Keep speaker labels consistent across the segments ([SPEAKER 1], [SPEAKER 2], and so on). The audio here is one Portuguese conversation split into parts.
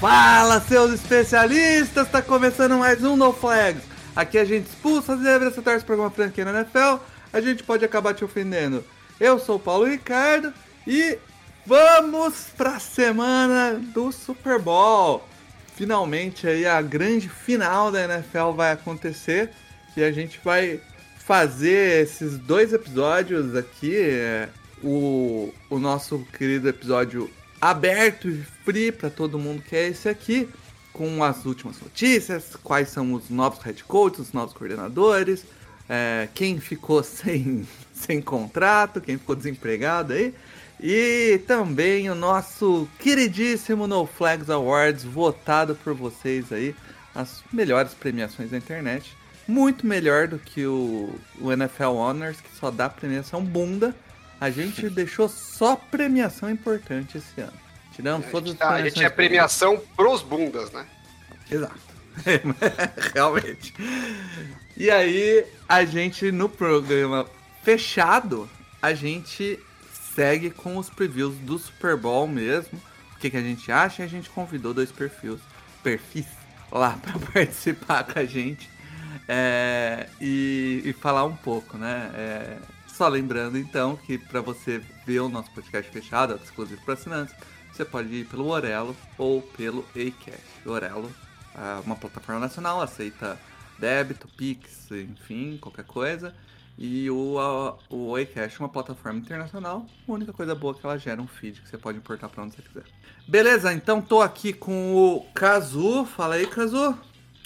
[SPEAKER 1] Fala, seus especialistas! Tá começando mais um No Flags. Aqui a gente expulsa as zebras, você torce pra alguma franquia na NFL, a gente pode acabar te ofendendo. Eu sou o Paulo Ricardo e vamos pra semana do Super Bowl. Finalmente aí a grande final da NFL vai acontecer e a gente vai fazer esses dois episódios aqui. é, o, o nosso querido episódio aberto e free para todo mundo que é esse aqui, com as últimas notícias, quais são os novos head coaches, os novos coordenadores, é, quem ficou sem, sem contrato, quem ficou desempregado aí. E também o nosso queridíssimo No Flags Awards, votado por vocês aí, as melhores premiações da internet. Muito melhor do que o, o NFL Honors, que só dá premiação bunda. A gente deixou só premiação importante esse ano. Tiramos
[SPEAKER 2] A
[SPEAKER 1] todas as
[SPEAKER 2] tá, a gente é premiação pros bundas, né?
[SPEAKER 1] Exato. Realmente. E aí, a gente no programa fechado, a gente segue com os previews do Super Bowl mesmo. O que, que a gente acha? E a gente convidou dois perfis, perfis lá para participar com a gente é, e, e falar um pouco, né? É, só lembrando então que para você ver o nosso podcast fechado, exclusivo para assinantes, você pode ir pelo Orelo ou pelo Acast. Orelo é uma plataforma nacional, aceita débito, Pix, enfim, qualquer coisa. E o, a, o é uma plataforma internacional. A única coisa boa é que ela gera um feed que você pode importar para onde você quiser. Beleza, então tô aqui com o Kazu. Fala aí, Kazu.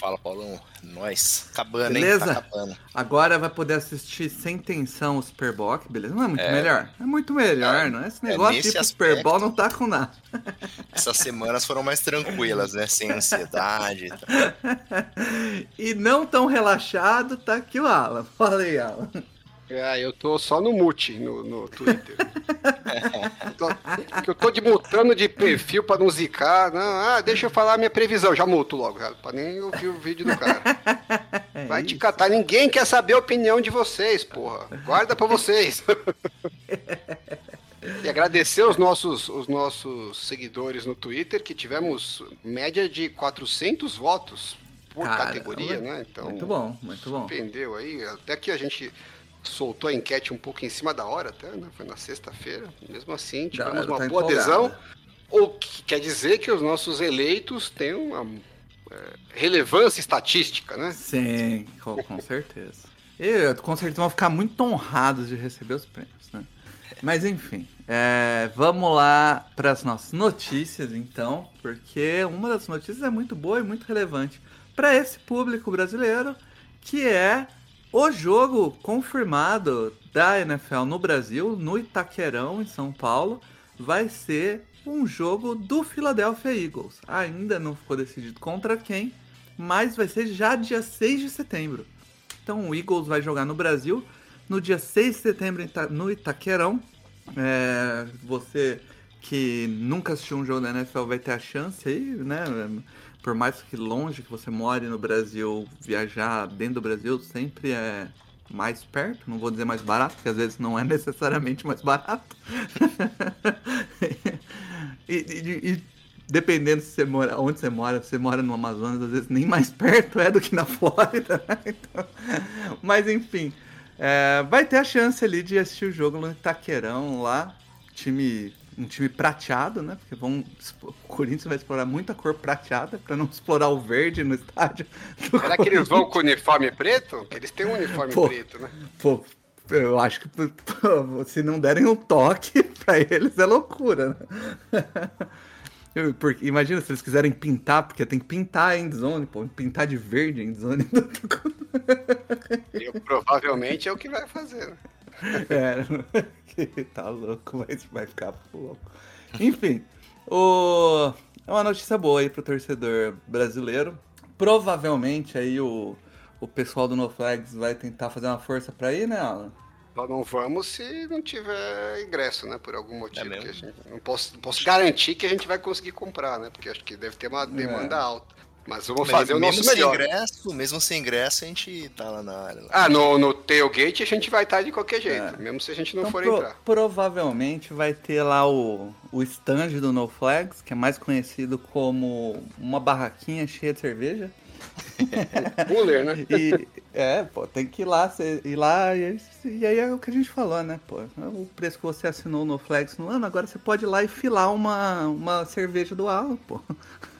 [SPEAKER 3] Fala, Paulão. Nós. Acabando,
[SPEAKER 1] Beleza?
[SPEAKER 3] hein? Tá acabando.
[SPEAKER 1] Agora vai poder assistir sem tensão o Super Bowl, beleza? Não é muito
[SPEAKER 3] É.
[SPEAKER 1] melhor? É muito melhor,
[SPEAKER 3] É,
[SPEAKER 1] não é? Esse negócio
[SPEAKER 3] nesse
[SPEAKER 1] tipo Super
[SPEAKER 3] aspecto.
[SPEAKER 1] Bowl não tá com nada.
[SPEAKER 3] Essas semanas foram mais tranquilas, né? Sem ansiedade. e tal.
[SPEAKER 1] e não tão relaxado, tá aqui o Alan. Fala aí, Alan.
[SPEAKER 2] É, eu tô só no mute no, no Twitter. eu, tô, eu tô de mutando de perfil pra não zicar. Não, ah, deixa eu falar a minha previsão. Já muto logo, cara, pra nem ouvir o vídeo do cara.
[SPEAKER 1] É
[SPEAKER 2] Vai te catar. Ninguém quer saber a opinião de vocês, porra. Guarda pra vocês. E agradecer os nossos, os nossos seguidores no Twitter, que tivemos média de 400 votos por
[SPEAKER 1] Caramba.
[SPEAKER 2] categoria, né? Então,
[SPEAKER 1] Muito bom, muito bom.
[SPEAKER 2] surpreendeu aí. Até que a gente soltou a enquete um pouco em cima da hora, até, né? Foi na sexta-feira. Mesmo assim, tivemos uma
[SPEAKER 1] tá
[SPEAKER 2] boa
[SPEAKER 1] empolgada.
[SPEAKER 2] adesão. O que quer dizer que os nossos eleitos têm uma é, relevância estatística, né?
[SPEAKER 1] Sim, com, certeza. E com certeza vão ficar muito honrados de receber os prêmios, né? Mas enfim, é, vamos lá para as nossas notícias então, porque uma das notícias é muito boa e muito relevante para esse público brasileiro, que é o jogo confirmado da NFL no Brasil, no Itaquerão, em São Paulo, vai ser um jogo do Philadelphia Eagles. Ainda não ficou decidido contra quem, mas vai ser já dia 6 de setembro. Então o Eagles vai jogar no Brasil no dia 6 de setembro no Itaquerão. É, você que nunca assistiu um jogo da NFL vai ter a chance aí, né? Por mais que longe que você more no Brasil, viajar dentro do Brasil sempre é mais perto, não vou dizer mais barato, porque às vezes não é necessariamente mais barato. e, e- e dependendo se você mora, onde você mora, se você mora no Amazonas, às vezes nem mais perto é do que na Flórida. né? Então, mas enfim, é, vai ter a chance ali de assistir o jogo no Itaquerão lá, time um time prateado, né? Porque vão, o Corinthians vai explorar muita cor prateada para não explorar o verde no estádio.
[SPEAKER 2] Será que eles vão com uniforme preto? Eles têm um uniforme
[SPEAKER 1] Pô.
[SPEAKER 2] preto, né?
[SPEAKER 1] Pô, eu acho que pô, se não derem um toque pra eles é loucura, né? Eu- Porque, imagina se eles quiserem pintar, porque tem que pintar a endzone, pô, pintar de verde a endzone.
[SPEAKER 2] Eu, provavelmente é o que vai fazer. né?
[SPEAKER 1] É, que tá louco, mas vai ficar louco. Enfim, O... É uma notícia boa aí pro torcedor brasileiro. Provavelmente aí o, o pessoal do No Flags vai tentar fazer uma força pra ir, né, Alan?
[SPEAKER 2] Nós não vamos se não tiver ingresso, né? Por algum motivo.
[SPEAKER 3] É
[SPEAKER 2] que
[SPEAKER 3] mesmo?
[SPEAKER 2] a gente, não posso, não posso garantir que a gente vai conseguir comprar, né? Porque acho que deve ter uma demanda
[SPEAKER 1] É.
[SPEAKER 2] alta. Mas vamos
[SPEAKER 3] Mas
[SPEAKER 2] fazer o
[SPEAKER 3] mesmo
[SPEAKER 2] nosso
[SPEAKER 3] sem
[SPEAKER 2] melhor.
[SPEAKER 3] ingresso, mesmo sem ingresso, a gente tá lá na área. Lá.
[SPEAKER 2] Ah, no, no tailgate a gente vai estar de qualquer jeito,
[SPEAKER 1] É.
[SPEAKER 2] mesmo se a gente não
[SPEAKER 1] Então,
[SPEAKER 2] for
[SPEAKER 1] pro-
[SPEAKER 2] entrar.
[SPEAKER 1] provavelmente vai ter lá o, o stand do No Flags, que é mais conhecido como uma barraquinha cheia de cerveja.
[SPEAKER 2] Cooler, né?
[SPEAKER 1] E é, pô, tem que ir lá, cê- ir lá e, e aí é o que a gente falou, né, pô? O preço que você assinou no Flex no ano, agora você pode ir lá e filar uma, uma cerveja do Alan, pô.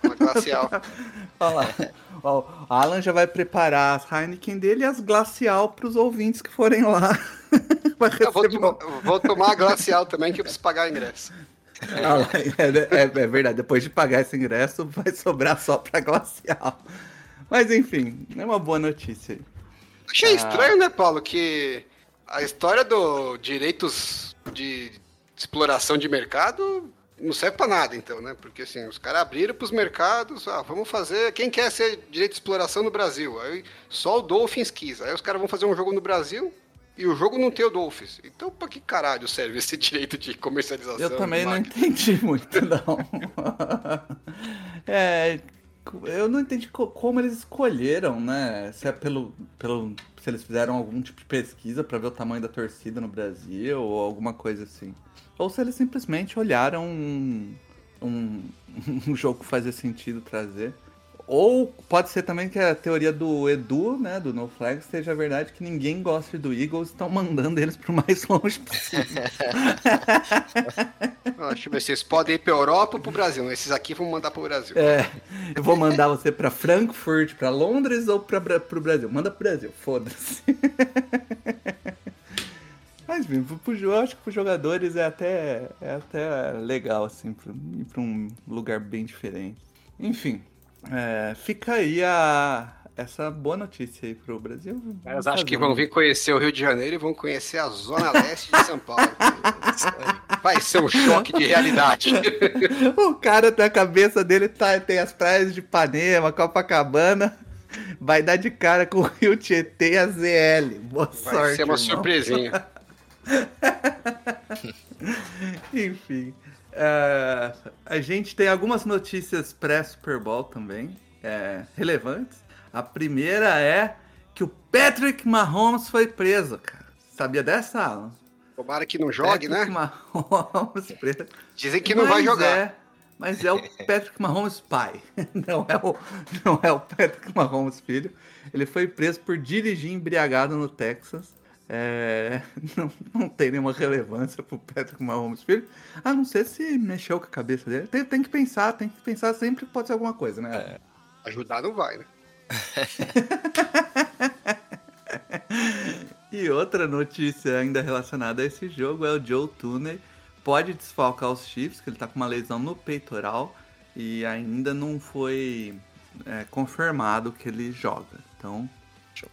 [SPEAKER 2] Uma glacial.
[SPEAKER 1] Olha lá. Ó, o Alan já vai preparar as Heineken dele e as Glacial pros ouvintes que forem lá. Vai
[SPEAKER 2] vou, tomar, vou tomar a glacial também, que eu preciso pagar ingresso.
[SPEAKER 1] Ah lá, é, é- é verdade, depois de pagar esse ingresso, vai sobrar só pra Glacial. Mas enfim, é uma boa notícia aí.
[SPEAKER 2] Achei
[SPEAKER 1] Ah.
[SPEAKER 2] estranho, né, Paulo, que a história do direitos de exploração de mercado não serve pra nada, então, né? Porque assim, os caras abriram pros mercados, ah, vamos fazer. Quem quer ser direito de exploração no Brasil? Aí só o Dolphins quis. Aí os caras vão fazer um jogo no Brasil e o jogo não tem o Dolphins. Então, pra que caralho serve esse direito de comercialização?
[SPEAKER 1] Eu também não entendi muito, não. é, eu não entendi co- como eles escolheram, né? Se é pelo, pelo. Se eles fizeram algum tipo de pesquisa pra ver o tamanho da torcida no Brasil ou alguma coisa assim. Ou se eles simplesmente olharam um, um, um jogo que fazia sentido trazer. Ou pode ser também que a teoria do Edu, né, do No Flag, seja verdade que ninguém gosta do Eagles, estão mandando eles pro mais longe possível.
[SPEAKER 2] Ver se vocês podem ir pra Europa ou pro Brasil. Esses aqui vão mandar pro Brasil.
[SPEAKER 1] É, eu vou mandar você pra Frankfurt, pra Londres ou pra, Bra- pro Brasil? Manda pro Brasil, foda-se. Mas, eu acho que pros jogadores é até, é até legal, assim, pra, ir pra um lugar bem diferente. Enfim, é, fica aí a, essa boa notícia aí pro Brasil.
[SPEAKER 2] Mas acho que vão vir conhecer o Rio de Janeiro e vão conhecer a Zona Leste de São Paulo. Vai ser um choque de realidade.
[SPEAKER 1] O cara, tá, a cabeça dele tá, tem as praias de Ipanema, Copacabana. Vai dar de cara com o Rio Tietê e a ZL. Boa
[SPEAKER 2] Vai
[SPEAKER 1] sorte,
[SPEAKER 2] ser uma
[SPEAKER 1] irmão.
[SPEAKER 2] surpresinha.
[SPEAKER 1] Enfim. é, a gente tem algumas notícias pré-Super Bowl também, é, relevantes. A primeira é que o Patrick Mahomes foi preso, cara. Sabia dessa, Alan?
[SPEAKER 2] Tomara que não jogue,
[SPEAKER 1] Patrick
[SPEAKER 2] né?
[SPEAKER 1] Mahomes preso.
[SPEAKER 2] Dizem que não vai
[SPEAKER 1] Mas
[SPEAKER 2] jogar.
[SPEAKER 1] é- mas é o Patrick Mahomes pai. Não é, o, não é o Patrick Mahomes filho. Ele foi preso por dirigir embriagado no Texas. É, não, não tem nenhuma relevância pro Patrick Mahomes filho. A não ser se mexeu com a cabeça dele. Tem, tem que pensar, tem que pensar sempre que pode ser alguma coisa, né?
[SPEAKER 2] Ajudar não vai, né?
[SPEAKER 1] E outra notícia ainda relacionada a esse jogo é o Joe Tooney pode desfalcar os Chiefs, que ele tá com uma lesão no peitoral e ainda não foi é, confirmado que ele joga. Então,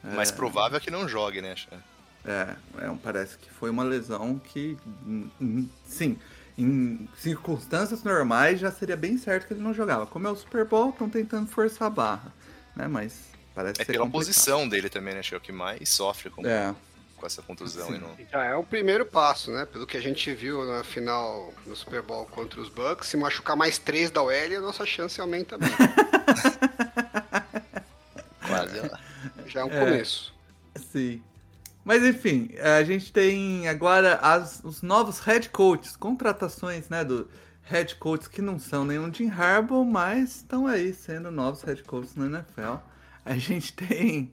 [SPEAKER 3] O mais provável é que não jogue, né?
[SPEAKER 1] É, é, parece que foi uma lesão que, hum, hum, sim, em circunstâncias normais já seria bem certo que ele não jogava. Como é o Super Bowl, estão tentando forçar a barra, né? Mas parece
[SPEAKER 3] É
[SPEAKER 1] ser
[SPEAKER 3] pela
[SPEAKER 1] complicado.
[SPEAKER 3] posição dele também, né? Acho que é o que mais sofre com,
[SPEAKER 1] É.
[SPEAKER 3] com essa contusão.
[SPEAKER 1] Sim.
[SPEAKER 3] E não...
[SPEAKER 2] Já é o primeiro passo, né? Pelo que a gente viu na final no Super Bowl contra os Bucks, se machucar mais três da OL, a nossa chance aumenta mesmo.
[SPEAKER 3] Quase lá.
[SPEAKER 2] Já é um
[SPEAKER 1] É.
[SPEAKER 2] começo.
[SPEAKER 1] Sim. Mas enfim, a gente tem agora as- os novos head coaches, contratações, né, do head coaches que não são nenhum Jim Harbaugh, mas estão aí sendo novos head coaches na NFL. A gente tem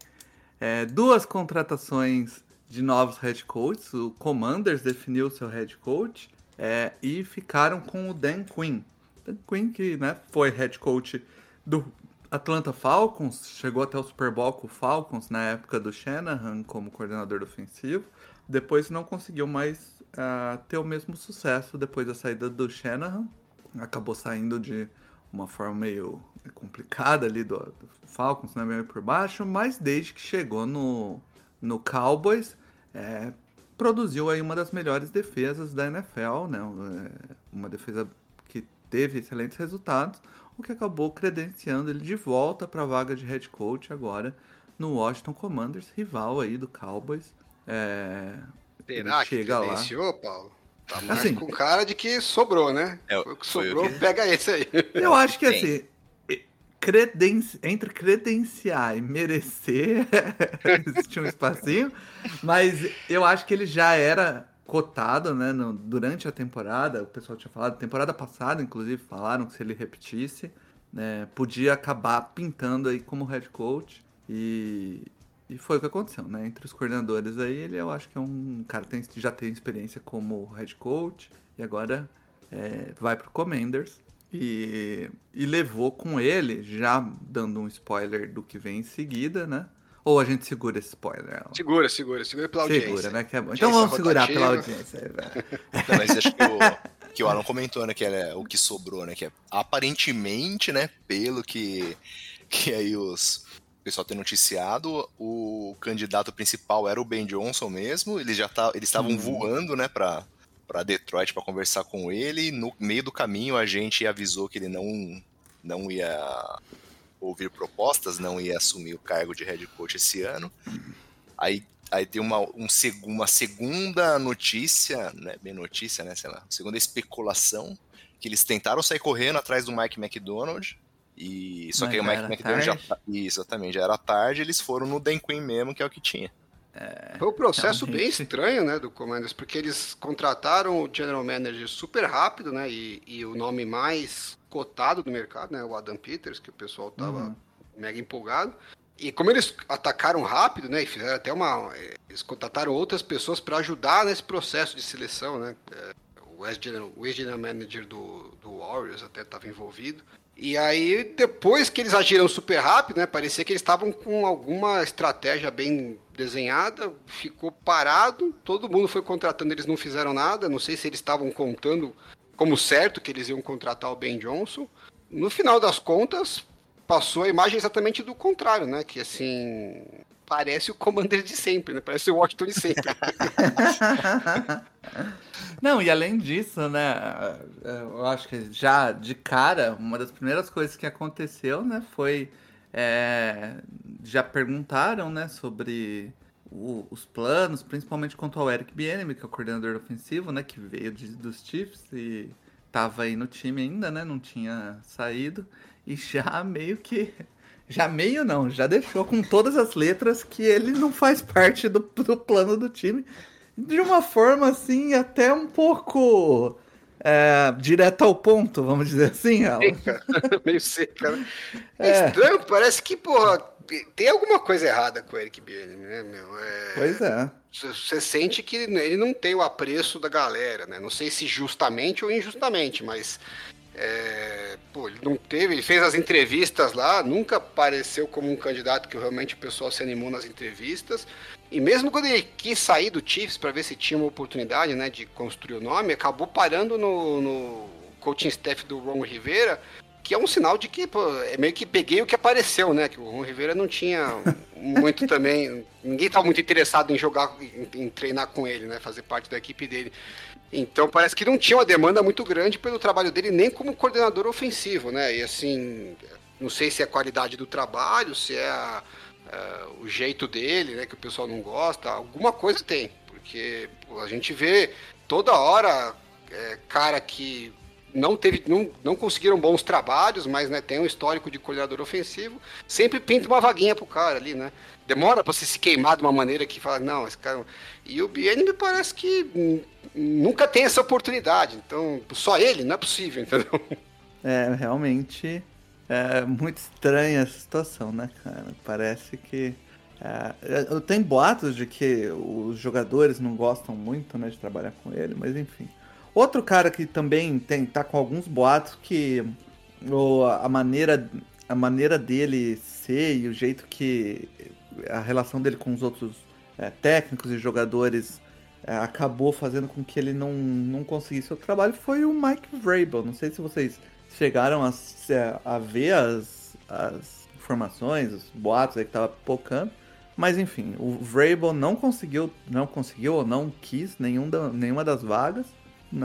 [SPEAKER 1] é, duas contratações de novos head coaches. O Commanders definiu seu head coach é, e ficaram com o Dan Quinn. Dan Quinn que né, foi head coach do Atlanta Falcons, chegou até o Super Bowl com o Falcons na época do Shanahan como coordenador ofensivo. Depois não conseguiu mais ah, ter o mesmo sucesso depois da saída do Shanahan. Acabou saindo de uma forma meio complicada ali do, do Falcons, né, meio por baixo, mas desde que chegou no, no Cowboys, é, produziu aí uma das melhores defesas da NFL, né? é, Uma defesa que teve excelentes resultados, o que acabou credenciando ele de volta para a vaga de head coach agora no Washington Commanders, rival aí do Cowboys. É,
[SPEAKER 2] Será que
[SPEAKER 1] chega lá.
[SPEAKER 2] credenciou, Paulo? Tá mais
[SPEAKER 1] Assim.
[SPEAKER 2] com cara de que sobrou, né?
[SPEAKER 3] É,
[SPEAKER 2] Foi o que
[SPEAKER 3] foi o
[SPEAKER 2] sobrou,
[SPEAKER 3] que-
[SPEAKER 2] pega esse aí.
[SPEAKER 1] Eu acho que assim, creden entre credenciar e merecer, existe um espacinho, mas eu acho que ele já era cotado, né, no- durante a temporada, o pessoal tinha falado, temporada passada, inclusive, falaram que se ele repetisse, né, podia acabar pintando aí como head coach, e, e foi o que aconteceu, né, entre os coordenadores aí, ele eu acho que é um cara que tem- já tem experiência como head coach, e agora é, vai pro Commanders, e, e levou com ele, já dando um spoiler do que vem em seguida, né? Ou a gente segura esse spoiler? Alan?
[SPEAKER 2] Segura, segura, segura pela audiência.
[SPEAKER 1] Segura, né? É Então vamos segurar
[SPEAKER 2] rotativa.
[SPEAKER 1] pela audiência.
[SPEAKER 3] Não, mas acho que o, que o Alan comentou, né? Que era o que sobrou, né? Que é, aparentemente, né? Pelo que, que aí os. O pessoal tem noticiado, o candidato principal era o Ben Johnson mesmo. Eles já tá, eles estavam
[SPEAKER 1] Uhum.
[SPEAKER 3] voando, né, pra, pra Detroit para conversar com ele. No meio do caminho, a gente avisou que ele não, não ia ouvir propostas, não ia assumir o cargo de head coach esse ano. Aí, aí tem uma, um, uma segunda notícia, né, bem notícia, né, sei lá, segunda especulação, que eles tentaram sair correndo atrás do Mike McDonald, e só
[SPEAKER 1] Mas
[SPEAKER 3] que o
[SPEAKER 1] já
[SPEAKER 3] Mike McDonald já,
[SPEAKER 1] tarde.
[SPEAKER 3] tá- isso, exatamente, já era tarde, eles foram no Dan Quinn mesmo, que é o que tinha.
[SPEAKER 2] Foi um processo bem
[SPEAKER 1] realmente.
[SPEAKER 2] estranho, né, do Commanders, porque eles contrataram o general manager super rápido, né, e, e o nome mais cotado do mercado, né, o Adam Peters, que o pessoal tava
[SPEAKER 1] Uhum.
[SPEAKER 2] mega empolgado. E como eles atacaram rápido, né, e fizeram até uma, eh, eles contrataram outras pessoas para ajudar nesse processo de seleção, né, eh, o ex-general ex-general manager do, do Warriors até estava envolvido. E aí, depois que eles agiram super rápido, né? Parecia que eles estavam com alguma estratégia bem desenhada, ficou parado, todo mundo foi contratando, eles não fizeram nada. Não sei se eles estavam contando como certo que eles iam contratar o Ben Johnson. No final das contas, passou a imagem exatamente do contrário, né? Que assim. Parece o Commander de sempre, né? Parece o Washington de sempre.
[SPEAKER 1] Não, e além disso, né? Eu acho que já de cara, uma das primeiras coisas que aconteceu, né, foi. é, já perguntaram, né, sobre o- os planos, principalmente quanto ao Eric Bieniemy, que é o coordenador ofensivo, né, que veio de- dos Chiefs e tava aí no time ainda, né, não tinha saído. E já meio que. Já meio não, já deixou com todas as letras que ele não faz parte do, do plano do time. De uma forma assim, até um pouco é, direto ao ponto, vamos dizer assim, Alan.
[SPEAKER 2] seca, meio seca, né? É,
[SPEAKER 1] É.
[SPEAKER 2] estranho, parece que, porra, tem alguma coisa errada com o Eric Bieniemy, né, meu? É,
[SPEAKER 1] Pois é.
[SPEAKER 2] Você sente que ele não tem o apreço da galera, né? Não sei se justamente ou injustamente, mas é, pô, ele não teve, ele fez as entrevistas lá, nunca apareceu como um candidato que realmente o pessoal se animou nas entrevistas. E mesmo quando ele quis sair do Chiefs para ver se tinha uma oportunidade, né, de construir o nome, acabou parando no, no coaching staff do Ron Rivera, que é um sinal de que, pô, é meio que peguei o que apareceu, né? Que o Ron Rivera não tinha muito também. Ninguém estava muito interessado em jogar, em, em treinar com ele, né? Fazer parte da equipe dele. Então parece que não tinha uma demanda muito grande pelo trabalho dele, nem como coordenador ofensivo, né? E assim, não sei se é a qualidade do trabalho, se é a- a- o jeito dele, né? Que o pessoal não gosta, alguma coisa tem. Porque pô, a gente vê toda hora é, cara que não teve, não, não conseguiram bons trabalhos, mas né, tem um histórico de coordenador ofensivo, sempre pinta uma vaguinha pro cara ali, né? Demora pra você se queimar de uma maneira que fala, não, esse cara. E o Biene me parece que nunca tem essa oportunidade. Então, só ele, não é possível, entendeu?
[SPEAKER 1] É, realmente é muito estranha essa situação, né, cara? Parece que. É, tem boatos de que os jogadores não gostam muito né, de trabalhar com ele, mas enfim. Outro cara que também tem, tá com alguns boatos que a, maneira, a maneira dele ser e o jeito que a relação dele com os outros é, técnicos e jogadores é, acabou fazendo com que ele não, não conseguisse o trabalho foi o Mike Vrabel. Não sei se vocês chegaram a, se- a ver as, as informações, os boatos aí que tava pocando. Mas enfim, o Vrabel não conseguiu, não conseguiu ou não quis nenhum da- nenhuma das vagas.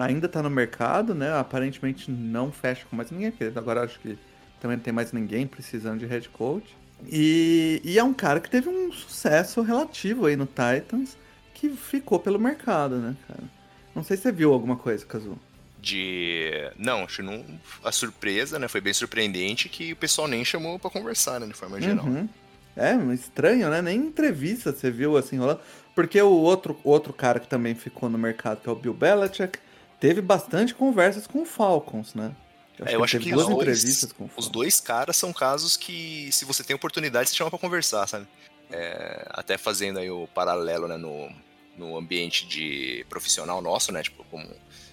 [SPEAKER 1] Ainda tá no mercado, né? Aparentemente não fecha com mais ninguém, porque agora acho que também não tem mais ninguém precisando de head coach. E, e é um cara que teve um sucesso relativo aí no Titans, que ficou pelo mercado, né, cara? Não sei se você viu alguma coisa, Kazu.
[SPEAKER 3] De. Não, acho que não. A surpresa, né? Foi bem surpreendente que o pessoal nem chamou para conversar, né? De forma geral.
[SPEAKER 1] Uhum. É, estranho, né? Nem entrevista você viu assim rolando. Porque o outro, outro cara que também ficou no mercado, que é o Bill Belichick, teve bastante conversas com o Falcons, né?
[SPEAKER 3] Eu acho, é, eu que, acho que duas os, entrevistas com os dois caras são casos que, se você tem oportunidade, você chama para conversar, sabe? É, até fazendo aí o paralelo né, no, no ambiente de profissional nosso, né? Tipo, como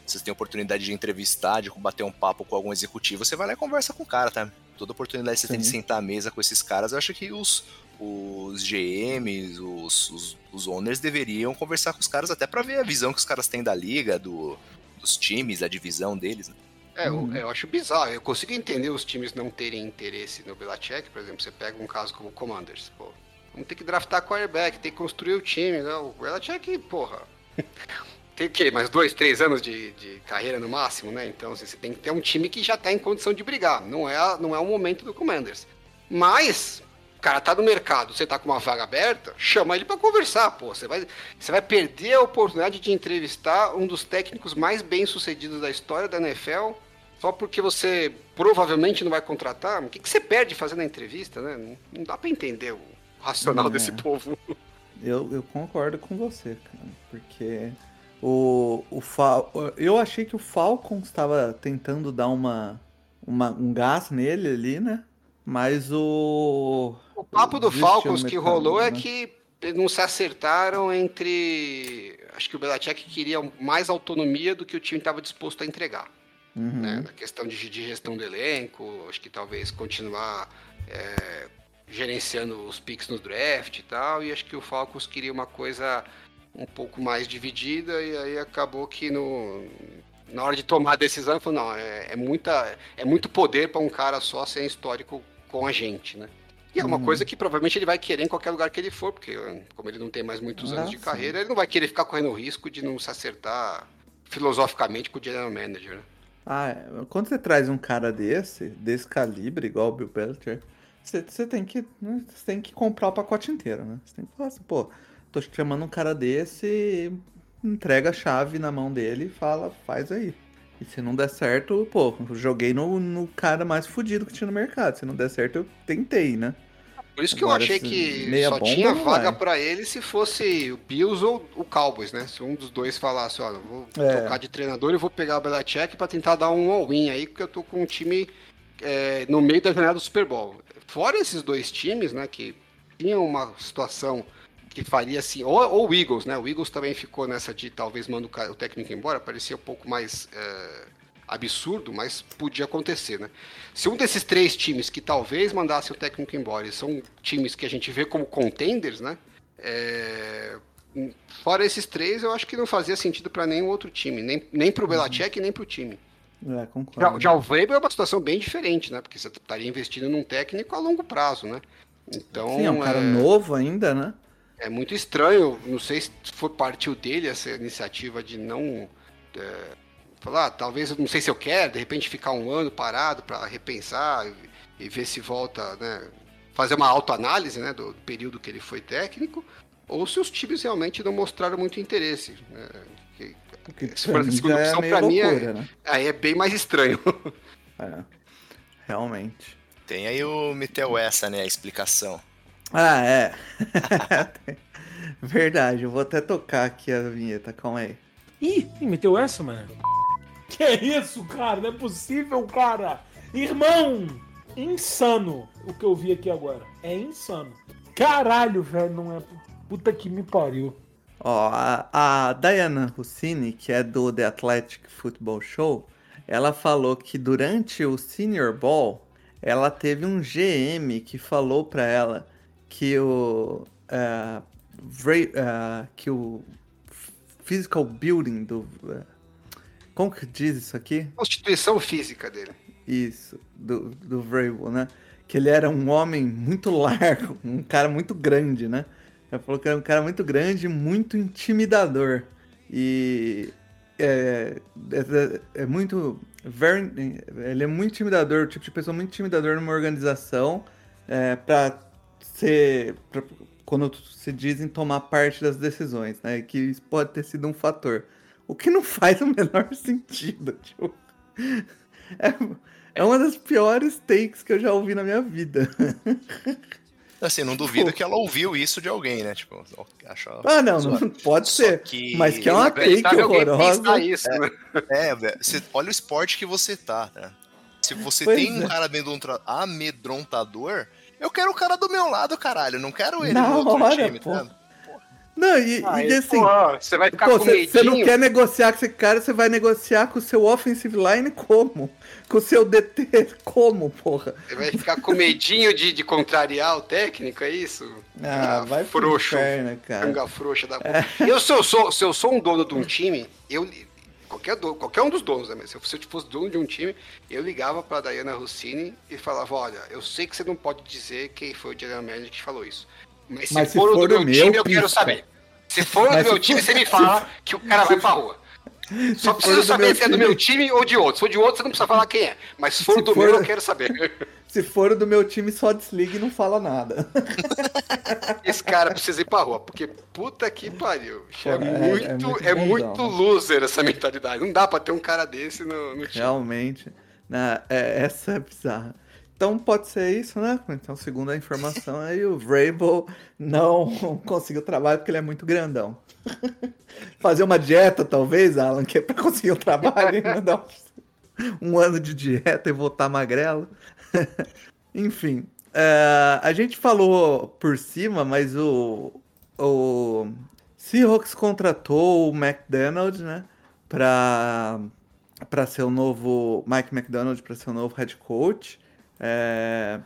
[SPEAKER 3] você tem oportunidade de entrevistar, de bater um papo com algum executivo, você vai lá e conversa com o cara, tá? Toda oportunidade que você Sim. tem de sentar à mesa com esses caras, eu acho que os, os GMs, os, os, os owners deveriam conversar com os caras até para ver a visão que os caras têm da liga, do, dos times, da divisão deles, né?
[SPEAKER 2] É, uhum. eu, eu, acho bizarro. Eu consigo entender os times não terem interesse no Belichick, por exemplo, você pega um caso como o Commanders, pô. Vamos ter que draftar quarterback, tem que construir o time, né? O Belichick, porra. tem o quê? Mais dois, três anos de, de carreira no máximo, né? Então assim, você tem que ter um time que já está em condição de brigar. Não é, não é o momento do Commanders. Mas, o cara tá no mercado, você tá com uma vaga aberta, chama ele para conversar, pô. Você vai, você vai perder a oportunidade de entrevistar um dos técnicos mais bem sucedidos da história da NFL só porque você provavelmente não vai contratar. O que, que você perde fazendo a entrevista, né? Não, não dá para entender o racional não, desse é. povo.
[SPEAKER 1] Eu, eu concordo com você, cara, porque o, o Fal... eu achei que o Falcon estava tentando dar uma, uma um gás nele ali, né? Mas o.
[SPEAKER 2] O papo do Falcons que rolou é né? é que não se acertaram entre. Acho que o Belichick queria mais autonomia do que o time estava disposto a entregar. Uhum. Né? Na questão de, de, gestão do elenco, acho que talvez continuar é, gerenciando os picks no draft e tal. E acho que o Falcons queria uma coisa um pouco mais dividida e aí acabou que no, na hora de tomar a decisão, falou, não, é, é, muita, é muito poder para um cara só ser histórico com a gente, né? E é uma hum. coisa que provavelmente ele vai querer em qualquer lugar que ele for, porque como ele não tem mais muitos anos de carreira, ele não vai querer ficar correndo o risco de não se acertar filosoficamente com o general manager, né?
[SPEAKER 1] Ah, quando você traz um cara desse, desse calibre, igual o Bill Belichick, você, você tem que né, você tem que comprar o pacote inteiro, né? Você tem que falar assim, pô, tô chamando um cara desse, entrega a chave na mão dele e fala, faz aí. E se não der certo, pô, joguei no, no cara mais fudido que tinha no mercado. Se não der certo, eu tentei, né?
[SPEAKER 2] Por isso que Agora, eu achei que só tinha vaga para ele se fosse o Bills ou o Cowboys, né? Se um dos dois falasse, olha, vou é. tocar de treinador e vou pegar o Belichick para tentar dar um all-in aí, porque eu tô com um time é, no meio da jornada do Super Bowl. Fora esses dois times, né, que tinham uma situação que faria assim, ou, ou o Eagles, né? O Eagles também ficou nessa de talvez manda o técnico embora, parecia um pouco mais é, absurdo, mas podia acontecer, né? Se um desses três times que talvez mandasse o técnico embora, e são times que a gente vê como contenders, né? É, fora esses três, eu acho que não fazia sentido para nenhum outro time, nem, nem para o Belichick, uhum. nem para o time.
[SPEAKER 1] É, concordo.
[SPEAKER 2] Já, já o Weber é uma situação bem diferente, né? Porque você estaria investindo num técnico a longo prazo, né? Então,
[SPEAKER 1] Sim, é um cara é... novo ainda, né?
[SPEAKER 2] É muito estranho, não sei se foi partiu dele essa iniciativa de não é, falar, ah, talvez, não sei se eu quero, de repente ficar um ano parado para repensar e, e, ver se volta, né, fazer uma autoanálise, né, do, do, período que ele foi técnico, ou se os times realmente não mostraram muito interesse. Né, que,
[SPEAKER 1] que se for a segunda é opção, para mim, é, né?
[SPEAKER 2] aí é bem mais estranho.
[SPEAKER 1] É, realmente.
[SPEAKER 3] Tem aí o Metel essa, né, a explicação.
[SPEAKER 1] Ah, é. Verdade, eu vou até tocar aqui a vinheta, calma aí.
[SPEAKER 4] Ih, meteu essa, mano? Que é isso, cara? Não é possível, cara! Irmão! Insano o que eu vi aqui agora. É insano. Caralho, velho, não é. Puta que me pariu.
[SPEAKER 1] Ó, a, a Diana Rossini, que é do The Athletic Football Show, ela falou que durante o Senior Ball, ela teve um GM que falou pra ela que o, uh, uh, que o physical building do uh, como que diz isso aqui?
[SPEAKER 2] Constituição física dele.
[SPEAKER 1] Isso, do, do Vrabel, né? Que ele era um homem muito largo, um cara muito grande, né? Ela falou que era um cara muito grande, muito intimidador. E é, é, é muito. Very, ele é muito intimidador, o tipo de pessoa muito intimidador numa organização é, pra ser. Pra, quando se dizem tomar parte das decisões, né? Que isso pode ter sido um fator. O que não faz o menor sentido. Tipo, é, é uma das piores takes que eu já ouvi na minha vida.
[SPEAKER 3] Assim, não duvido que ela ouviu isso de alguém, né? Tipo, acho
[SPEAKER 1] Ah, não, não pode ser. Que... Mas que é uma take horrorosa.
[SPEAKER 3] Isso, né? É, velho. Olha o esporte que você tá, né? Se você pois tem é. um cara amedrontador, eu quero o cara do meu lado, caralho. Não quero ele
[SPEAKER 1] Na no outro hora, time, pô. tá? Não, e,
[SPEAKER 2] ah,
[SPEAKER 1] e assim.
[SPEAKER 2] você vai ficar pô, com
[SPEAKER 1] Você não quer negociar com esse cara, você vai negociar com o seu offensive line como? Com o seu DT como, porra?
[SPEAKER 2] Você vai ficar com medinho de, de contrariar o técnico, é isso?
[SPEAKER 1] Ah, vai frouxo. Inferno,
[SPEAKER 2] cara. frouxa da é. Eu, se eu, sou, se eu sou um dono de um time, eu. Qualquer, dono, qualquer um dos donos, né? Se eu, se eu fosse dono de um time, eu ligava pra Diana Rossini e falava: Olha, eu sei que você não pode dizer quem foi o General Manager que falou isso. Mas se, Mas se for, for, do meu, meu time, eu quero saber. Se for do meu time, você me fala que o cara vai pra rua. Só preciso saber se é do meu time ou de outro. Se for de outro, você não precisa falar quem é. Mas se for se do for... meu, eu quero saber.
[SPEAKER 1] Se for do meu time, só desliga e não fala nada.
[SPEAKER 2] Esse cara precisa ir pra rua, porque puta que pariu. É, é, muito, é, muito, é muito loser essa mentalidade. Não dá pra ter um cara desse no, no time.
[SPEAKER 1] Realmente. É, essa é bizarra. Então pode ser isso, né? Então, segundo a informação, aí o Vrabel não conseguiu trabalho porque ele é muito grandão. Fazer uma dieta, talvez, Alan, que é pra conseguir o trabalho e dar um ano de dieta e voltar magrelo. Enfim, uh, a gente falou por cima, mas o, o Seahawks contratou o McDonald, né? Pra, pra ser o novo. Mike McDonald para ser o novo head coach. É,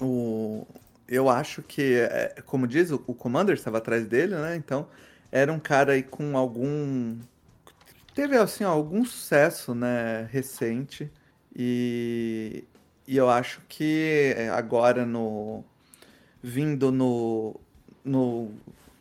[SPEAKER 1] o, eu acho que, é, como diz, o, o Commander estava atrás dele, né? Então, era um cara aí com algum. Teve, assim, algum sucesso, né? Recente. E, e eu acho que agora no. Vindo no. No,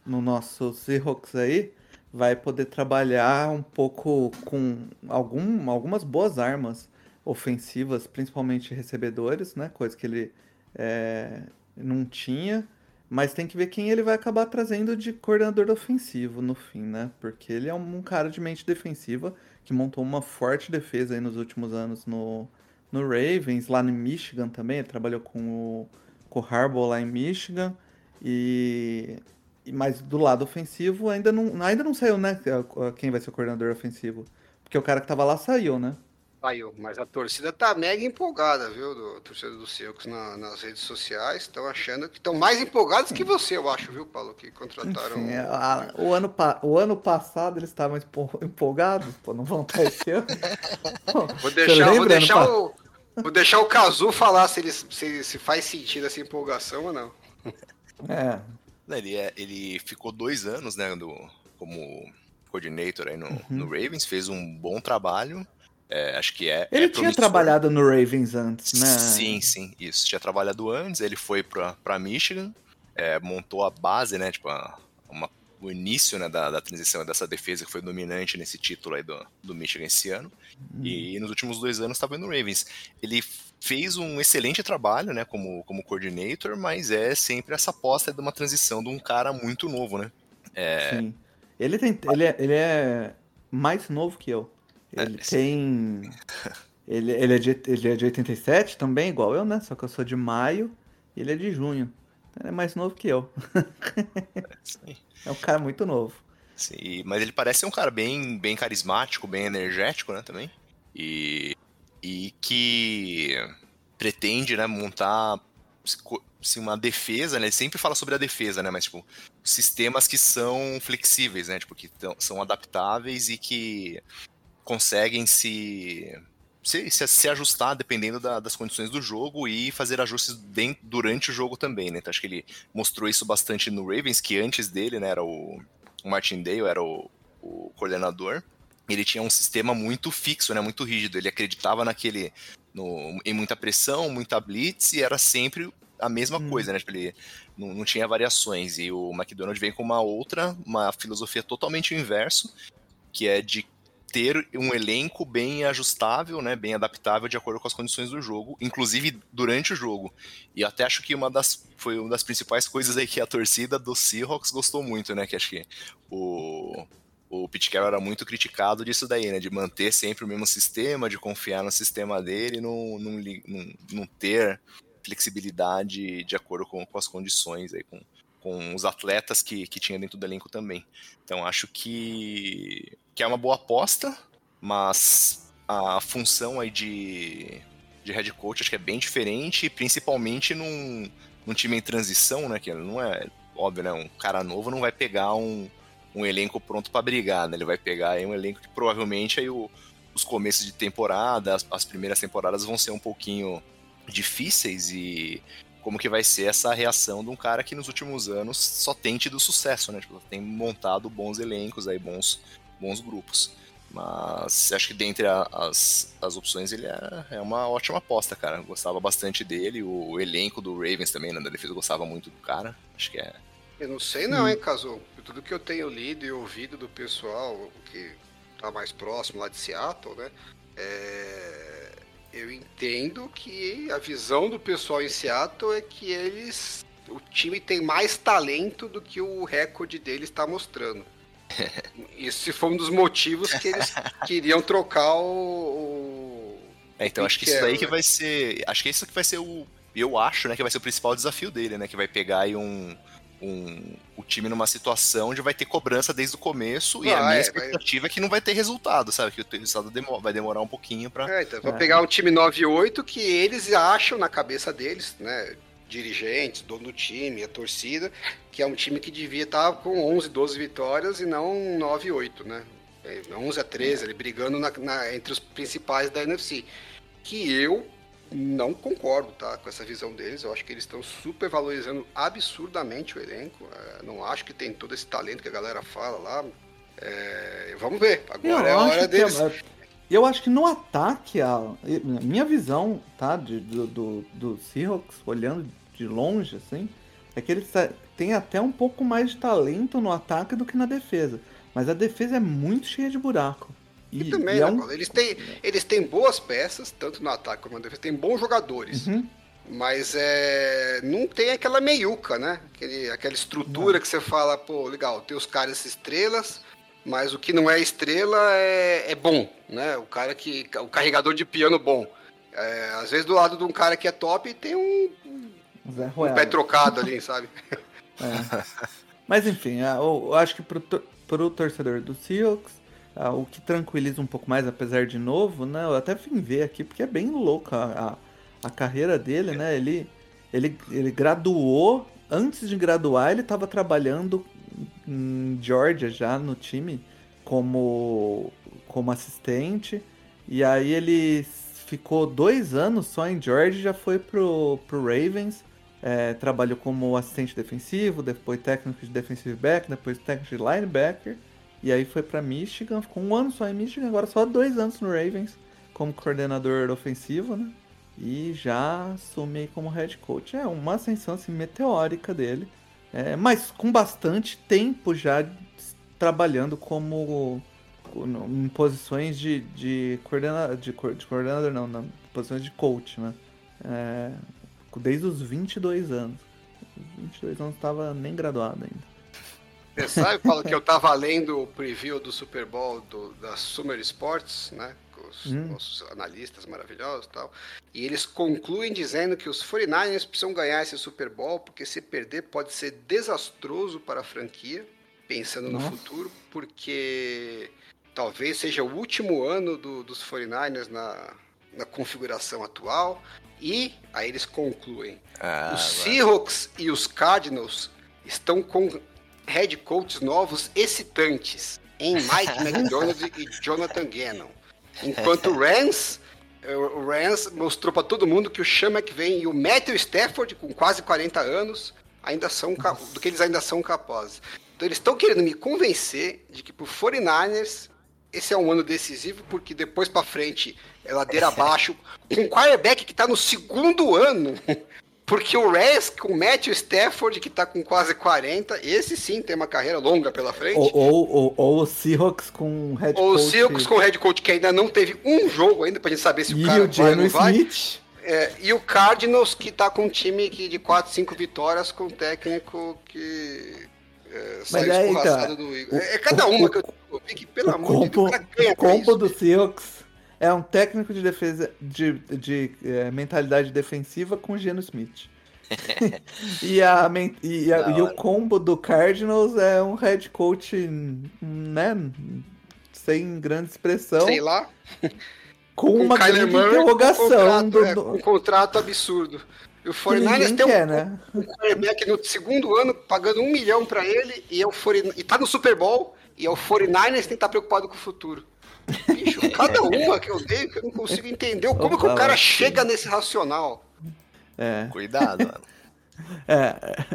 [SPEAKER 1] no nosso Seahawks aí, vai poder trabalhar um pouco com algum, algumas boas armas ofensivas, principalmente recebedores, né? Coisa que ele é, não tinha. Mas tem que ver quem ele vai acabar trazendo de coordenador ofensivo no fim, né? Porque ele é um cara de mente defensiva que montou uma forte defesa aí nos últimos anos no, no Ravens, lá no Michigan também. Ele trabalhou com o, com o Harbaugh lá em Michigan. E, mas do lado ofensivo ainda não, ainda não saiu, né? Quem vai ser o coordenador ofensivo. Porque o cara que tava lá saiu, né?
[SPEAKER 2] Saiu, mas a torcida tá mega empolgada, viu? Do, a torcida do Celtics na, nas redes sociais. Estão achando que estão mais empolgados que você, eu acho, viu, Paulo? Que contrataram.
[SPEAKER 1] Enfim, a, o, ano, o ano passado eles estavam empolgados, pô, não vão estar esse ano.
[SPEAKER 2] vou deixar, vou deixar o. Vou deixar o Cazu falar se, ele, se, se faz sentido essa empolgação ou não.
[SPEAKER 1] É.
[SPEAKER 3] Ele, é, ele ficou dois anos, né, do, como coordinator aí no, uhum. no Ravens, fez um bom trabalho. É, acho que é.
[SPEAKER 1] Ele
[SPEAKER 3] é
[SPEAKER 1] tinha trabalhado no Ravens antes, né?
[SPEAKER 3] Sim, sim, isso. Tinha trabalhado antes, ele foi para Michigan, é, montou a base, né? Tipo, a, uma, o início né, da, da transição dessa defesa que foi dominante nesse título aí do, do Michigan esse ano. Hum. E nos últimos dois anos estava no Ravens. Ele fez um excelente trabalho, né, como, como coordinator, mas é sempre essa aposta de uma transição de um cara muito novo, né?
[SPEAKER 1] É... Sim. Ele, tem, ele, é, ele é mais novo que eu. É, ele tem. Ele, ele, é de, ele é de 87 também, igual eu, né? Só que eu sou de maio e ele é de junho. Ele é mais novo que eu. É, é um cara muito novo.
[SPEAKER 3] Sim, mas ele parece ser um cara bem, bem carismático, bem energético, né, também. E, e que pretende, né, montar assim, uma defesa, né? Ele sempre fala sobre a defesa, né? Mas, tipo, sistemas que são flexíveis, né? Tipo, que são adaptáveis e que conseguem se se, se, se, ajustar dependendo da, das condições do jogo e fazer ajustes durante o jogo também, né? Então acho que ele mostrou isso bastante no Ravens, que antes dele, né, era o, o Martindale, era o, o, coordenador. Ele tinha um sistema muito fixo, né, muito rígido. Ele acreditava naquele no, em muita pressão, muita blitz e era sempre a mesma hum. coisa, né? Tipo, ele não, não tinha variações. E o McDonald vem com uma outra, uma filosofia totalmente inverso, que é de ter um elenco bem ajustável, né, bem adaptável de acordo com as condições do jogo, inclusive durante o jogo. E até acho que uma das foi uma das principais coisas aí que a torcida do Seahawks gostou muito, né, que acho que o o Pete Carroll era muito criticado disso daí, né, de manter sempre o mesmo sistema, de confiar no sistema dele, não, não, não, não ter flexibilidade de acordo com, com as condições aí, com, com os atletas que, que tinha dentro do elenco também. Então acho que, que é uma boa aposta, mas a função aí de, de head coach acho que é bem diferente, principalmente num, num time em transição, né? Que não é óbvio, né? Um cara novo não vai pegar um, um elenco pronto para brigar, né? Ele vai pegar aí um elenco que provavelmente aí o, os começos de temporada, as, as primeiras temporadas vão ser um pouquinho difíceis e como que vai ser essa reação de um cara que nos últimos anos só tem tido sucesso, né? Tipo, tem montado bons elencos aí, bons, bons grupos. Mas acho que dentre a, as, as opções ele é, é, uma ótima aposta, cara. Eu gostava bastante dele. O, o elenco do Ravens também, né, da defesa, gostava muito do cara. Acho que é.
[SPEAKER 2] Eu não sei não, hein, Caso. Tudo que eu tenho lido e ouvido do pessoal que tá mais próximo lá de Seattle, né? É eu entendo que a visão do pessoal em Seattle é que eles. O time tem mais talento do que o recorde deles está mostrando. Isso foi um dos motivos que eles queriam trocar o.
[SPEAKER 3] É, então acho que isso daí que vai ser. Acho que isso que vai ser o. Eu acho, né, que vai ser o principal desafio dele, né? Que vai pegar aí um um, o time numa situação onde vai ter cobrança desde o começo ah, e a minha é, expectativa mas... é que não vai ter resultado, sabe? Que o resultado demora, vai demorar um pouquinho pra.
[SPEAKER 2] É, então, vai é. pegar um time 9-8 que eles acham na cabeça deles, né? Dirigentes, dono do time, a torcida, que é um time que devia estar com 11, 12 vitórias e não 9-8, né? 11 é, a 13, ele brigando na, na, entre os principais da NFC. Que eu não concordo tá, com essa visão deles. Eu acho que eles estão super valorizando absurdamente o elenco. É, não acho que tem todo esse talento que a galera fala lá. É, vamos ver. Agora eu é a hora deles. É,
[SPEAKER 1] eu acho que no ataque, a, minha visão tá, de, do, do, do Seahawks, olhando de longe, assim, é que eles têm até um pouco mais de talento no ataque do que na defesa. Mas a defesa é muito cheia de buraco.
[SPEAKER 2] E, e também, e é né, um... eles, têm, eles têm boas peças, tanto no ataque como na defesa, tem bons jogadores. Uhum. Mas é, não tem aquela meiuca, né? Aquele, aquela estrutura não. que você fala, pô, legal, tem os caras estrelas, mas o que não é estrela é, é bom, né? O cara que. O carregador de piano bom. É, às vezes do lado de um cara que é top tem um, um pé trocado ali, sabe?
[SPEAKER 1] É. Mas enfim, é, eu, eu acho que pro, pro torcedor do Seahawks ah, o que tranquiliza um pouco mais, apesar de novo, né? Eu até vim ver aqui, porque é bem louca a, a, carreira dele, né? Ele, ele, ele graduou, antes de graduar, ele estava trabalhando em Georgia já no time como, como assistente. E aí ele ficou dois anos só em Georgia já foi pro, pro Ravens. É, trabalhou como assistente defensivo, depois técnico de defensive back, depois técnico de linebacker. E aí foi para Michigan, ficou um ano só em Michigan, agora só dois anos no Ravens como coordenador ofensivo, né? E já assume como head coach. É uma ascensão assim, meteórica dele, é, mas com bastante tempo já trabalhando como em posições de, de, coordena, de, de coordenador, não, na posições de coach, né? É, desde os 22 anos. 22 anos estava nem graduado ainda.
[SPEAKER 2] Você sabe, Paulo, que eu tava lendo o preview do Super Bowl do, da Summer Sports, né? Com os hum. nossos analistas maravilhosos e tal. E eles concluem dizendo que os 49ers precisam ganhar esse Super Bowl, porque se perder pode ser desastroso para a franquia, pensando Nossa. no futuro, porque talvez seja o último ano do, dos 49ers na, na configuração atual. E aí eles concluem: ah, os Seahawks e os Cardinals estão com head coaches novos excitantes em Mike McDonald e Jonathan Gannon. Enquanto o Rams, o Rams mostrou para todo mundo que o Sean McVay e o Matthew Stafford, com quase 40 anos, ainda são do que eles ainda são capazes. Então eles estão querendo me convencer de que pro 49ers esse é um ano decisivo, porque depois para frente é ladeira abaixo, com um quarterback que está no segundo ano Porque o Reyes, o Matthew Stafford, que tá com quase 40, esse sim tem uma carreira longa pela frente.
[SPEAKER 1] Ou, ou, ou, ou o Seahawks com head
[SPEAKER 2] Ou o
[SPEAKER 1] coach.
[SPEAKER 2] Seahawks com o head coach, que ainda não teve um jogo ainda pra gente saber se
[SPEAKER 1] E
[SPEAKER 2] o cara
[SPEAKER 1] o
[SPEAKER 2] vai ou não vai.
[SPEAKER 1] Smith.
[SPEAKER 2] É, e o Cardinals, que tá com um time que de 4, 5 vitórias, com um técnico que é, saiu
[SPEAKER 1] é, então,
[SPEAKER 2] do
[SPEAKER 1] o-
[SPEAKER 2] É, é cada
[SPEAKER 1] o-
[SPEAKER 2] uma
[SPEAKER 1] o-
[SPEAKER 2] que eu vi que, pelo
[SPEAKER 1] O
[SPEAKER 2] amor de
[SPEAKER 1] combo,
[SPEAKER 2] Deus, o
[SPEAKER 1] o combo do Seahawks é um técnico de defesa de, de eh, mentalidade defensiva com Geno Smith. e, a, e, a- e o combo do Cardinals é um head coach, né? Sem grande expressão,
[SPEAKER 2] Sei lá,
[SPEAKER 1] com,
[SPEAKER 2] com
[SPEAKER 1] uma
[SPEAKER 2] Kyler
[SPEAKER 1] grande
[SPEAKER 2] Murray com um
[SPEAKER 1] interrogação
[SPEAKER 2] contrato,
[SPEAKER 1] do,
[SPEAKER 2] é, com um contrato absurdo. E o
[SPEAKER 1] que
[SPEAKER 2] 49ers
[SPEAKER 1] ninguém
[SPEAKER 2] tem um,
[SPEAKER 1] quer, né?
[SPEAKER 2] um quarterback no segundo ano pagando um milhão pra ele e, é o 49 e tá no Super Bowl e é o 49ers tem que estar preocupado com o futuro. Bicho, cada uma que eu dei que eu não consigo entender como que o
[SPEAKER 1] Opa,
[SPEAKER 2] cara
[SPEAKER 1] mas-
[SPEAKER 2] chega nesse racional.
[SPEAKER 1] É,
[SPEAKER 3] Cuidado, mano.
[SPEAKER 1] é.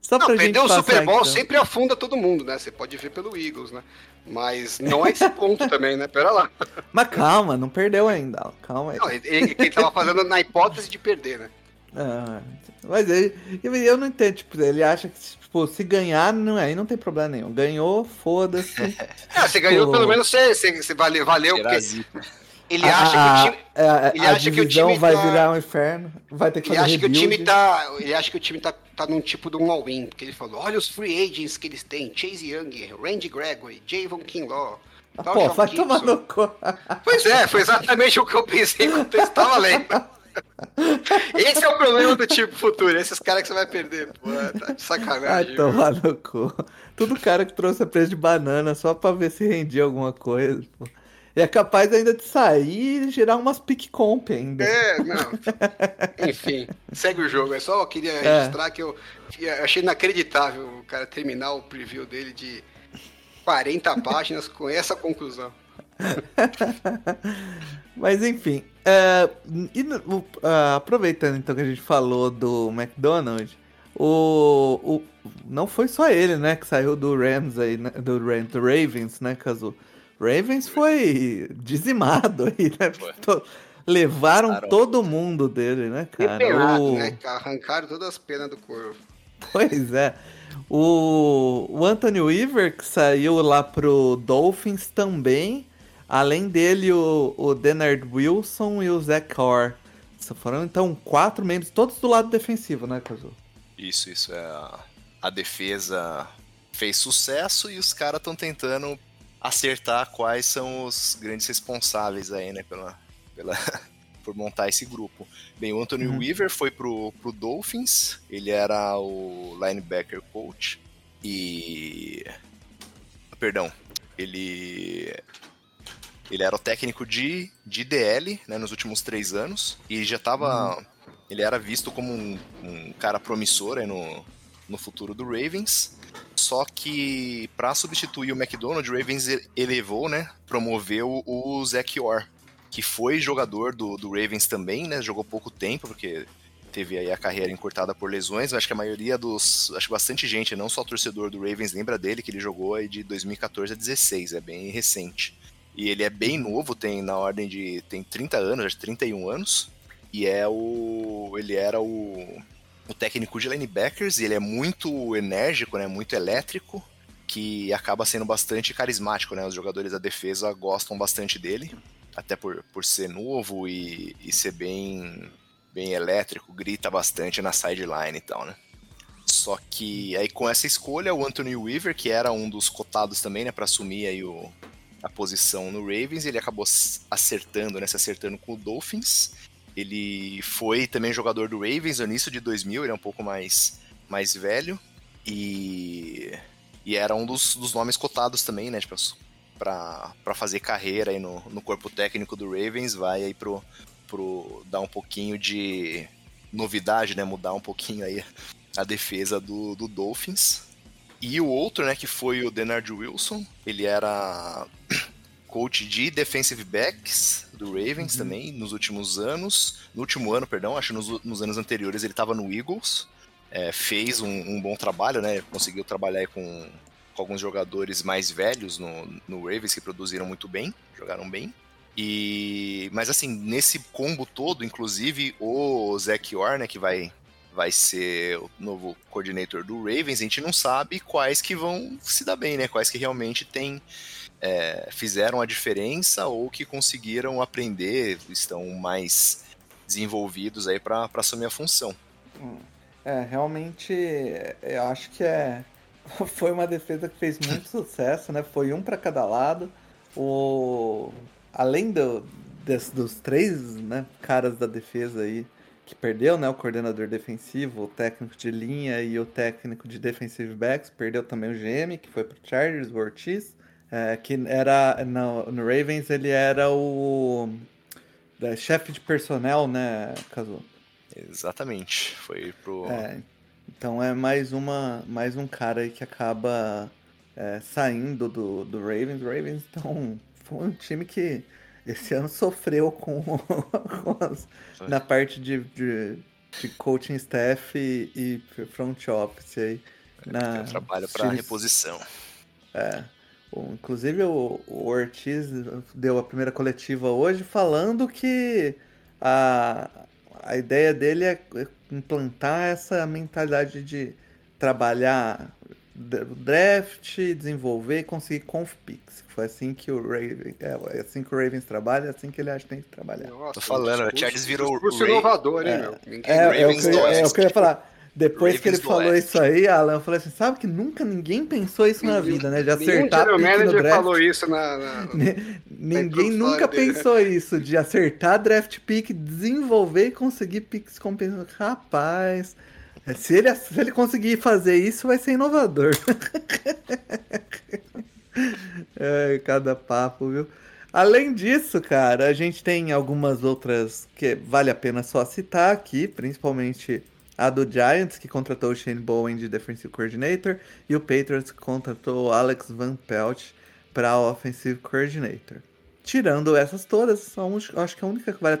[SPEAKER 1] Só
[SPEAKER 2] Não,
[SPEAKER 1] pra gente
[SPEAKER 2] perder o Super Bowl
[SPEAKER 1] então.
[SPEAKER 2] sempre afunda todo mundo, né? Você pode ver pelo Eagles, né? Mas não é esse ponto também, né? Pera lá.
[SPEAKER 1] Mas calma, não perdeu ainda. Calma aí.
[SPEAKER 2] Não, ele, ele, ele tava fazendo na hipótese de perder, né?
[SPEAKER 1] Ah, mas ele, eu, eu não entendo, tipo, ele acha que tipo, se ganhar, não, aí não tem problema nenhum. Ganhou, foda-se.
[SPEAKER 2] É, você ganhou,
[SPEAKER 1] Pô.
[SPEAKER 2] pelo menos você, você, você valeu, valeu porque ele acha que o time.
[SPEAKER 1] a, a,
[SPEAKER 2] ele
[SPEAKER 1] a
[SPEAKER 2] acha que o
[SPEAKER 1] divisão
[SPEAKER 2] time
[SPEAKER 1] vai
[SPEAKER 2] tá-
[SPEAKER 1] virar um inferno, vai ter que
[SPEAKER 2] Ele
[SPEAKER 1] fazer
[SPEAKER 2] acha que o
[SPEAKER 1] rebuild.
[SPEAKER 2] time tá. Ele acha que o time tá, tá num tipo de um all-in, porque ele falou: olha os free agents que eles têm, Chase Young, Randy Gregory, Javon Kinlaw.
[SPEAKER 1] Ah, Pô, vai
[SPEAKER 2] Gibson.
[SPEAKER 1] tomar no cu.
[SPEAKER 2] Pois é, foi exatamente o que eu pensei enquanto eu estava lendo. Esse é o problema do tipo futuro, esses caras que você vai perder. Pô, tá de sacanagem.
[SPEAKER 1] tomar no cu. Tudo cara que trouxe a preço de banana só pra ver se rendia alguma coisa. Pô. E é capaz ainda de sair e gerar umas pick comp ainda.
[SPEAKER 2] É, não. Enfim, segue o jogo. É só eu queria
[SPEAKER 1] É.
[SPEAKER 2] registrar que eu, que eu achei inacreditável o cara terminar o preview dele de 40 páginas com essa conclusão.
[SPEAKER 1] Mas enfim, é, e ah, aproveitando então que a gente falou do McDonald's, o, o- não foi só ele, né, que saiu do Rams aí, né, do, Ram- do Ravens, né, caso Ravens foi dizimado aí, né? To- Levaram
[SPEAKER 3] Passaram.
[SPEAKER 1] todo mundo dele, né, cara? O-
[SPEAKER 2] né? Arrancaram todas as penas do corvo.
[SPEAKER 1] Pois é. O, o Anthony Weaver, que saiu lá pro Dolphins também. Além dele, o, o Denard Wilson e o Zach Orr. Foram então quatro membros, todos do lado defensivo, né, Kazu?
[SPEAKER 3] Isso, isso. É a, a defesa fez sucesso e os caras estão tentando acertar quais são os grandes responsáveis aí, né, pela, pela, por montar esse grupo. Bem, o Anthony
[SPEAKER 1] Uhum.
[SPEAKER 3] Weaver foi pro, pro Dolphins, ele era o linebacker coach e. Perdão, ele. Ele era o técnico de, de DL né, nos últimos três anos e já estava. Ele era visto como um, um cara promissor aí no, no futuro do Ravens. Só que para substituir o McDonald, o Ravens elevou, né? Promoveu o Zach Orr, que foi jogador do, do Ravens também, né? Jogou pouco tempo, porque teve aí a carreira encurtada por lesões. Acho que a maioria dos. Acho que bastante gente, não só torcedor do Ravens, lembra dele, que ele jogou aí de 2014 a 16, é bem recente. E ele é bem novo, tem na ordem de. tem 30 anos, acho que 31 anos. E é o. ele era o o técnico de linebackers, e ele é muito enérgico, né, muito elétrico, que acaba sendo bastante carismático, né? Os jogadores da defesa gostam bastante dele, até por, por ser novo e, e ser bem, bem elétrico, grita bastante na sideline e tal, né? Só que aí com essa escolha, o Anthony Weaver, que era um dos cotados também, né, para assumir aí o, a posição no Ravens, ele acabou acertando, né, se acertando com o Dolphins. Ele foi também jogador do Ravens no início de 2000, ele é um pouco mais, mais velho. E, e era um dos, dos nomes cotados também, né? Tipo, pra fazer carreira aí no, no corpo técnico do Ravens, vai aí pro, pro dar um pouquinho de novidade, né? Mudar um pouquinho aí a defesa do, do Dolphins. E o outro, né, que foi o Denard Wilson, ele era coach de defensive backs do Ravens também, nos últimos anos. No último ano, perdão, acho que nos, nos anos anteriores ele estava no Eagles. É, fez um, um bom trabalho, né? Conseguiu trabalhar com, com alguns jogadores mais velhos no, no Ravens que produziram muito bem, jogaram bem. E mas assim, nesse combo todo, inclusive o Zach Orr, né, que vai vai ser o novo coordenador do Ravens, a gente não sabe quais que vão se dar bem, né? Quais que realmente tem, é, fizeram a diferença ou que conseguiram aprender, estão mais desenvolvidos aí para assumir a função.
[SPEAKER 1] É, realmente, eu acho que é foi uma defesa que fez muito sucesso, né? Foi um para cada lado. O além do, des, dos três né, caras da defesa aí que perdeu, né? O coordenador defensivo, o técnico de linha e o técnico de defensive backs, perdeu também o GM, que foi pro Chargers, o Ortiz, é, que era no, no, Ravens ele era o é, chefe de personnel, né, Caso?
[SPEAKER 3] Exatamente, foi pro.
[SPEAKER 1] É, então é mais uma, mais um cara aí que acaba é, saindo do, do Ravens. Ravens então foi um time que esse ano sofreu com, com as, na parte de, de, de, coaching staff e, e front office aí.
[SPEAKER 3] Na, trabalho para reposição.
[SPEAKER 1] É. Inclusive o, o Ortiz deu a primeira coletiva hoje falando que a, a ideia dele é implantar essa mentalidade de trabalhar draft, desenvolver e conseguir conf picks. Foi assim que o Ravens, é, assim que o Ravens trabalha, é assim que ele acha que tem que trabalhar.
[SPEAKER 3] Nossa, Tô falando, o Charles virou
[SPEAKER 2] o inovador, hein, é, meu?
[SPEAKER 1] É, é, é, o que, é, eu falar. Depois Ravens que ele falou isso aí, Alan, eu falei assim, sabe que nunca ninguém pensou isso na vida, né? De acertar
[SPEAKER 2] pick no draft. falou isso na... na
[SPEAKER 1] ninguém nunca dele. pensou isso, de acertar draft pick, desenvolver e conseguir picks compensados. Rapaz, se ele, se ele conseguir fazer isso, vai ser inovador. é, cada papo, viu? Além disso, cara, a gente tem algumas outras que vale a pena só citar aqui, principalmente a do Giants, que contratou o Shane Bowen de Defensive Coordinator, e o Patriots, que contratou o Alex Van Pelt para Offensive Coordinator. Tirando essas todas, acho que a única que vale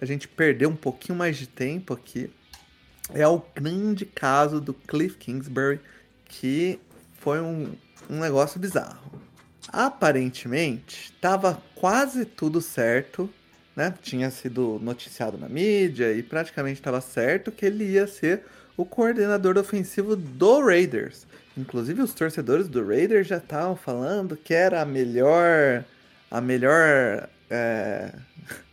[SPEAKER 1] a gente perder um pouquinho mais de tempo aqui é o grande caso do Cliff Kingsbury, que foi um, um negócio bizarro. Aparentemente, estava quase tudo certo, né? Tinha sido noticiado na mídia e praticamente estava certo que ele ia ser o coordenador ofensivo do Raiders. Inclusive os torcedores do Raiders já estavam falando que era a melhor, a melhor é,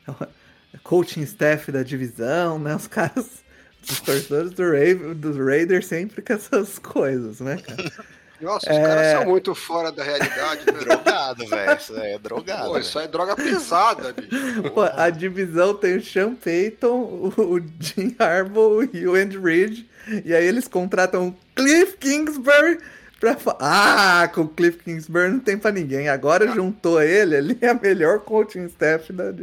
[SPEAKER 1] coaching staff da divisão, né? Os caras os torcedores do, Ra dos Raiders sempre com essas coisas, né, cara?
[SPEAKER 2] Nossa, os é... caras são muito fora da realidade, né?
[SPEAKER 3] drogado, velho. Isso é drogado. Pô,
[SPEAKER 2] isso é droga pesada, bicho.
[SPEAKER 1] Pô, a divisão tem o Sean Payton, o Jim Harbaugh e o Andy Reid. E aí eles contratam o Cliff Kingsbury pra Ah, com o Cliff Kingsbury não tem pra ninguém. Agora ah. juntou ele, ele é a melhor coaching staff da,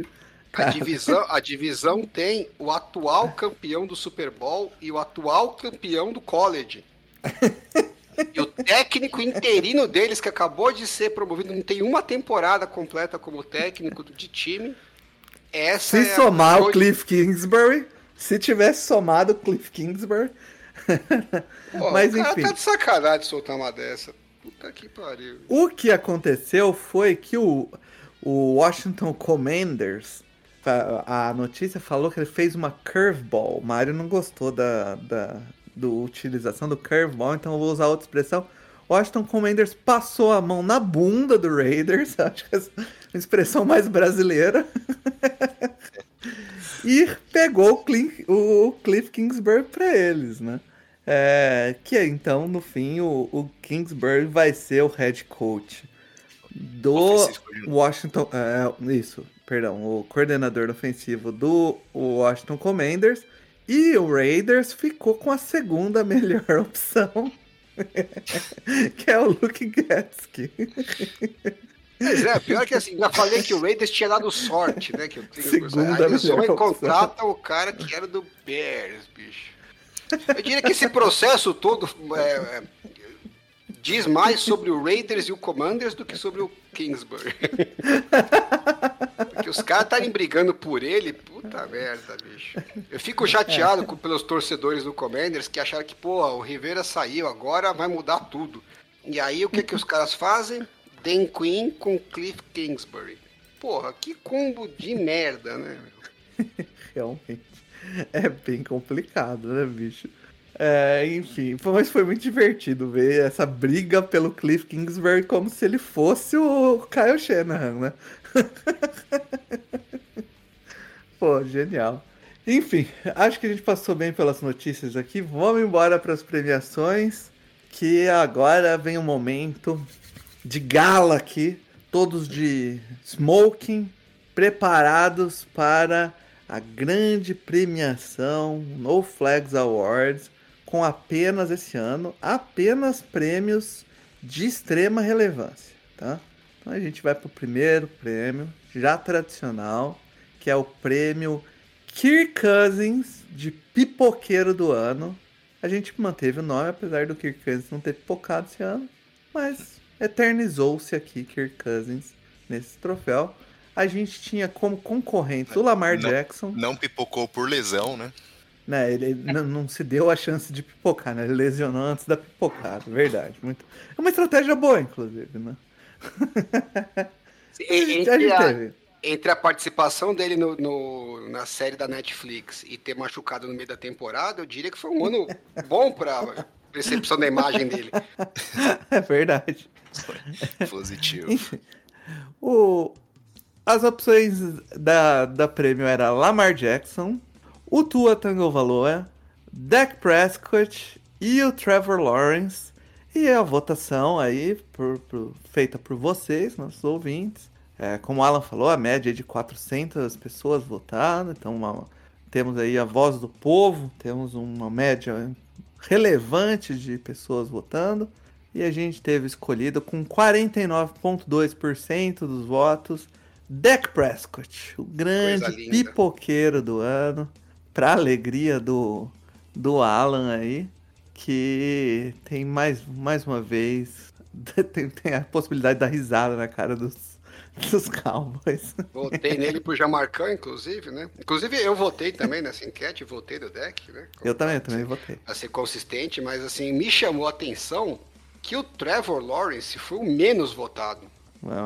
[SPEAKER 2] a divisão, a divisão tem o atual campeão do Super Bowl e o atual campeão do college. E o técnico interino deles, que acabou de ser promovido, não tem uma temporada completa como técnico de time. Essa
[SPEAKER 1] se é somar o Cliff Kingsbury, se tivesse somado o Cliff Kingsbury.
[SPEAKER 2] Pô, Mas o cara enfim. tá de sacanagem soltar uma dessa. Puta que pariu.
[SPEAKER 1] O que aconteceu foi que o, o Washington Commanders a notícia falou que ele fez uma curveball. O Mario não gostou da, da do utilização do curveball, então eu vou usar outra expressão. Washington Commanders passou a mão na bunda do Raiders, acho que é a expressão mais brasileira. e pegou o Cliff, o Cliff Kingsbury para eles, né? É, que então, no fim, o, o Kingsbury vai ser o head coach do Washington. É, isso, perdão, o coordenador ofensivo do Washington Commanders. E o Raiders ficou com a segunda melhor opção, que é o Luke Gatsky.
[SPEAKER 2] Mas é, pior que assim, já falei que o Raiders tinha dado sorte, né? Que eu tenho, Segunda aí só contrata o cara que era do Bears, bicho. Eu diria que esse processo todo é, é, diz mais sobre o Raiders e o Commanders do que sobre o Kingsbury. Porque os caras estarem brigando por ele, puta merda, bicho. Eu fico chateado com, pelos torcedores do Commanders que acharam que, pô, o Rivera saiu, agora vai mudar tudo. E aí o que, que os caras fazem? Dan Quinn com Cliff Kingsbury. Porra, que combo de merda, né?
[SPEAKER 1] Realmente. É bem complicado, né, bicho? É, enfim, mas foi muito divertido ver essa briga pelo Cliff Kingsbury como se ele fosse o Kyle Shanahan, né? Pô, genial. Enfim, acho que a gente passou bem pelas notícias aqui. Vamos embora para as premiações, que agora vem o momento de gala aqui, todos de smoking, preparados para a grande premiação No Flags Awards, com apenas esse ano, apenas prêmios de extrema relevância, tá? Então a gente vai para o primeiro prêmio, já tradicional, que é o prêmio Kirk Cousins de pipoqueiro do ano. A gente manteve o nome, apesar do Kirk Cousins não ter pipocado esse ano, mas eternizou-se aqui Kirk Cousins nesse troféu. A gente tinha como concorrente o Lamar
[SPEAKER 3] não,
[SPEAKER 1] Jackson.
[SPEAKER 3] Não pipocou por lesão, né?
[SPEAKER 1] Né, ele não se deu a chance de pipocar, né? Ele lesionou antes da pipocada, verdade. Muito... É uma estratégia boa, inclusive, né?
[SPEAKER 2] Entre a, entre a participação dele no, no, na série da Netflix e ter machucado no meio da temporada, eu diria que foi um ano bom para percepção da imagem dele.
[SPEAKER 1] É verdade.
[SPEAKER 3] Positivo.
[SPEAKER 1] Enfim, o, as opções da, da prêmio era Lamar Jackson, o Tua Tagovailoa, Dak Prescott e o Trevor Lawrence. E a votação aí por, por, feita por vocês, nossos ouvintes. É, como o Alan falou, a média é de 400 pessoas votando. Então uma, temos aí a voz do povo, temos uma média relevante de pessoas votando. E a gente teve escolhido com 49,2% dos votos Dak Prescott, o grande pipoqueiro do ano, para alegria do, do Alan aí, que tem mais, mais uma vez tem, tem a possibilidade da risada na cara dos, dos Cowboys.
[SPEAKER 2] Votei nele por Jamarcão, inclusive, né? Inclusive eu votei também nessa enquete, votei do deck, né?
[SPEAKER 1] Eu também, eu também votei.
[SPEAKER 2] A ser consistente, mas assim, me chamou a atenção que o Trevor Lawrence foi o menos votado.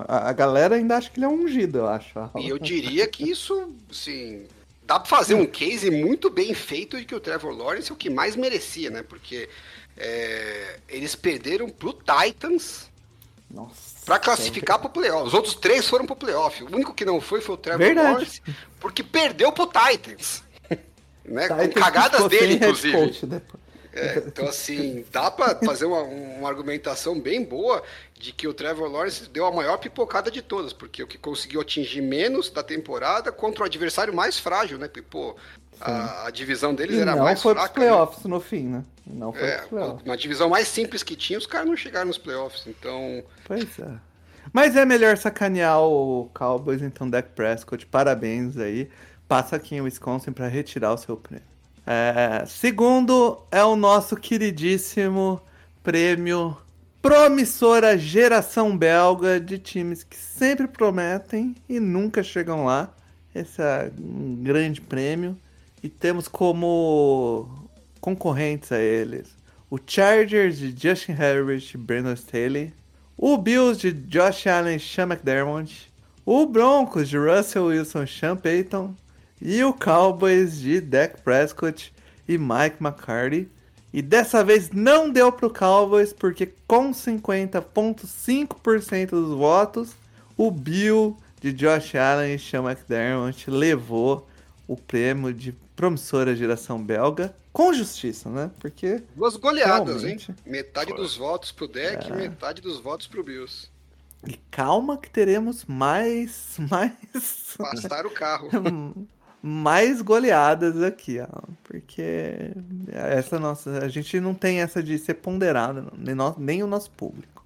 [SPEAKER 1] A, a galera ainda acha que ele é ungido, eu acho.
[SPEAKER 2] E eu diria que isso, assim, dá pra fazer um case muito bem feito de que o Trevor Lawrence é o que mais merecia, né? Porque é, eles perderam pro Titans pra classificar pro playoff. Os outros três foram pro playoff. O único que não foi foi o Trevor
[SPEAKER 1] Verdade.
[SPEAKER 2] Lawrence, porque perdeu pro Titans. né? Com cagadas dele, inclusive. É, então, assim, dá pra fazer uma, uma argumentação bem boa de que o Trevor Lawrence deu a maior pipocada de todas, porque o que conseguiu atingir menos da temporada contra o adversário mais frágil, né? Porque, pô, a, a, divisão deles
[SPEAKER 1] e
[SPEAKER 2] era
[SPEAKER 1] não
[SPEAKER 2] mais
[SPEAKER 1] foi
[SPEAKER 2] fraca.
[SPEAKER 1] Pros playoffs né? no fim, né? Não foi
[SPEAKER 2] é,
[SPEAKER 1] playoffs.
[SPEAKER 2] Na divisão mais simples que tinha, os caras não chegaram nos playoffs, então...
[SPEAKER 1] Pois é. Mas é melhor sacanear o Cowboys, então, Dak Prescott, parabéns aí. Passa aqui em Wisconsin para retirar o seu prêmio. É, segundo é o nosso queridíssimo prêmio promissora geração belga de times que sempre prometem e nunca chegam lá. Esse é um grande prêmio. E temos como concorrentes a eles o Chargers de Justin Herbert e Brandon Staley, o Bills de Josh Allen e Sean McDermott, o Broncos de Russell Wilson e Sean Payton, e o Cowboys de Dak Prescott e Mike McCarthy. E dessa vez não deu para o Cowboys, porque com 50,5% dos votos, o Bill de Josh Allen e Sean McDermott levou o prêmio de promissora geração belga, com justiça, né? Porque.
[SPEAKER 2] Duas goleadas, realmente... hein? Metade dos votos pro Deck e é. metade dos votos pro Bills.
[SPEAKER 1] E calma que teremos mais. mais...
[SPEAKER 2] Passar o carro.
[SPEAKER 1] mais goleadas aqui, ó, porque essa nossa, a gente não tem essa de ser ponderada, nem, nem o nosso público.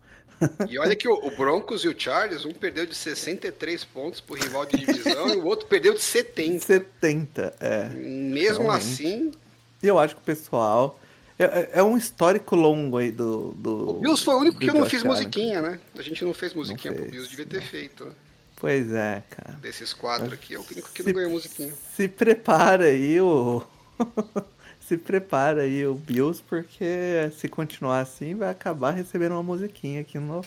[SPEAKER 2] E olha que o, Broncos e o Chargers, um perdeu de 63 pontos pro rival de divisão e o outro perdeu de 70.
[SPEAKER 1] 70, é.
[SPEAKER 2] Mesmo realmente. assim.
[SPEAKER 1] Eu acho que o pessoal. É, é, é um histórico longo aí do. do
[SPEAKER 2] o Bills foi o único que eu não fiz musiquinha, né? A gente não fez musiquinha não fez, pro Bills, devia ter feito. Né?
[SPEAKER 1] Pois é, cara.
[SPEAKER 2] Desses quatro aqui, é o único que se, não ganhou musiquinha.
[SPEAKER 1] Se prepara aí o. se prepara aí o Bills, porque se continuar assim, vai acabar recebendo uma musiquinha aqui no No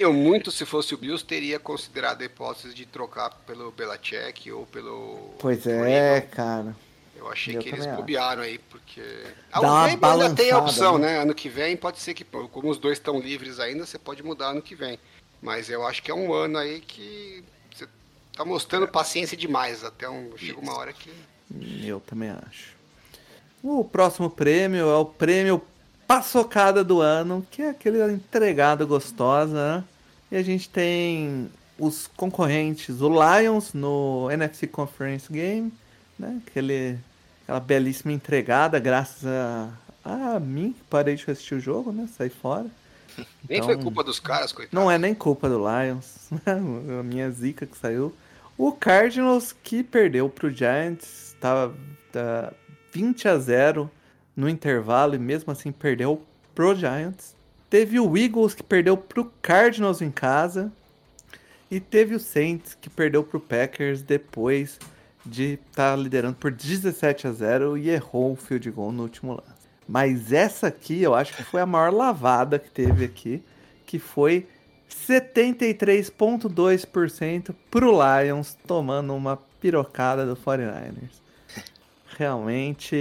[SPEAKER 2] Eu muito, se fosse o Bills, teria considerado a hipótese de trocar pelo Belichick ou pelo...
[SPEAKER 1] Pois é, cara.
[SPEAKER 2] Eu achei
[SPEAKER 1] Eu
[SPEAKER 2] que eles bobearam aí, porque...
[SPEAKER 1] Dá
[SPEAKER 2] Ah, ainda tem a opção,
[SPEAKER 1] né?
[SPEAKER 2] né? Ano que vem pode ser que, como os dois estão livres ainda, você pode mudar ano que vem. Mas eu acho que é um ano aí que você tá mostrando paciência demais. Até um, chega uma hora que...
[SPEAKER 1] Eu também acho. O próximo prêmio é o prêmio Paçocada do Ano, que é aquele entregado gostosa, né? E a gente tem os concorrentes, o Lions no NFC Conference Game, né? Aquele, aquela belíssima entregada, graças a, a mim, que parei de assistir o jogo, né? Saí fora.
[SPEAKER 2] Nem
[SPEAKER 1] Então-
[SPEAKER 2] foi culpa dos caras, coitado.
[SPEAKER 1] Não é nem culpa do Lions, a minha zica que saiu. O Cardinals que perdeu pro Giants, estava tá 20 a 0 no intervalo e mesmo assim perdeu pro Giants. Teve o Eagles que perdeu pro Cardinals em casa. E teve o Saints que perdeu pro Packers depois de estar liderando por 17 a 0 e errou o field goal no último lance. Mas essa aqui eu acho que foi a maior lavada que teve aqui, que foi 73,2% pro Lions tomando uma pirocada do 49ers. Realmente,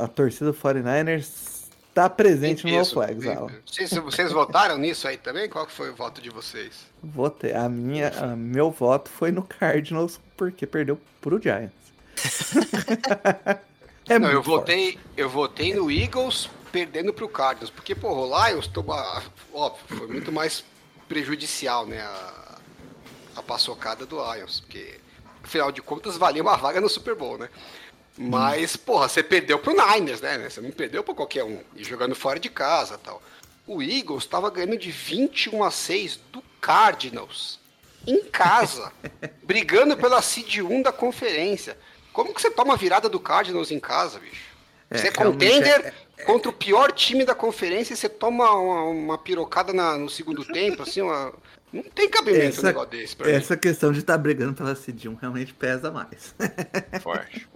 [SPEAKER 1] a torcida do 49ers está presente no No
[SPEAKER 2] Isso,
[SPEAKER 1] Flags,
[SPEAKER 2] isso.
[SPEAKER 1] Alan.
[SPEAKER 2] Vocês, vocês votaram nisso aí também? Qual foi o voto de vocês?
[SPEAKER 1] Votei. A minha, a- meu voto foi no Cardinals porque perdeu pro Giants. é
[SPEAKER 2] Não, eu
[SPEAKER 1] muito forte.
[SPEAKER 2] votei, eu votei no Eagles perdendo pro Cardinals, porque, pô, o Lions toma, óbvio, foi muito mais prejudicial, né, a, a paçocada do Lions, porque, afinal de contas, valia uma vaga no Super Bowl, né? Mas, porra, você perdeu pro Niners, né? Você não perdeu pra qualquer um, e jogando fora de casa e tal. O Eagles tava ganhando de 21 a 6 do Cardinals, em casa, brigando pela seed 1 da conferência. Como que você toma a virada do Cardinals em casa, bicho?
[SPEAKER 1] É,
[SPEAKER 2] você é contender contra o pior time da conferência e você toma uma, uma pirocada na- no segundo tempo, assim, uma... não tem cabimento um
[SPEAKER 1] Essa,
[SPEAKER 2] negócio desse pra mim.
[SPEAKER 1] essa questão de estar brigando pela CD1 realmente pesa mais.
[SPEAKER 3] Forte.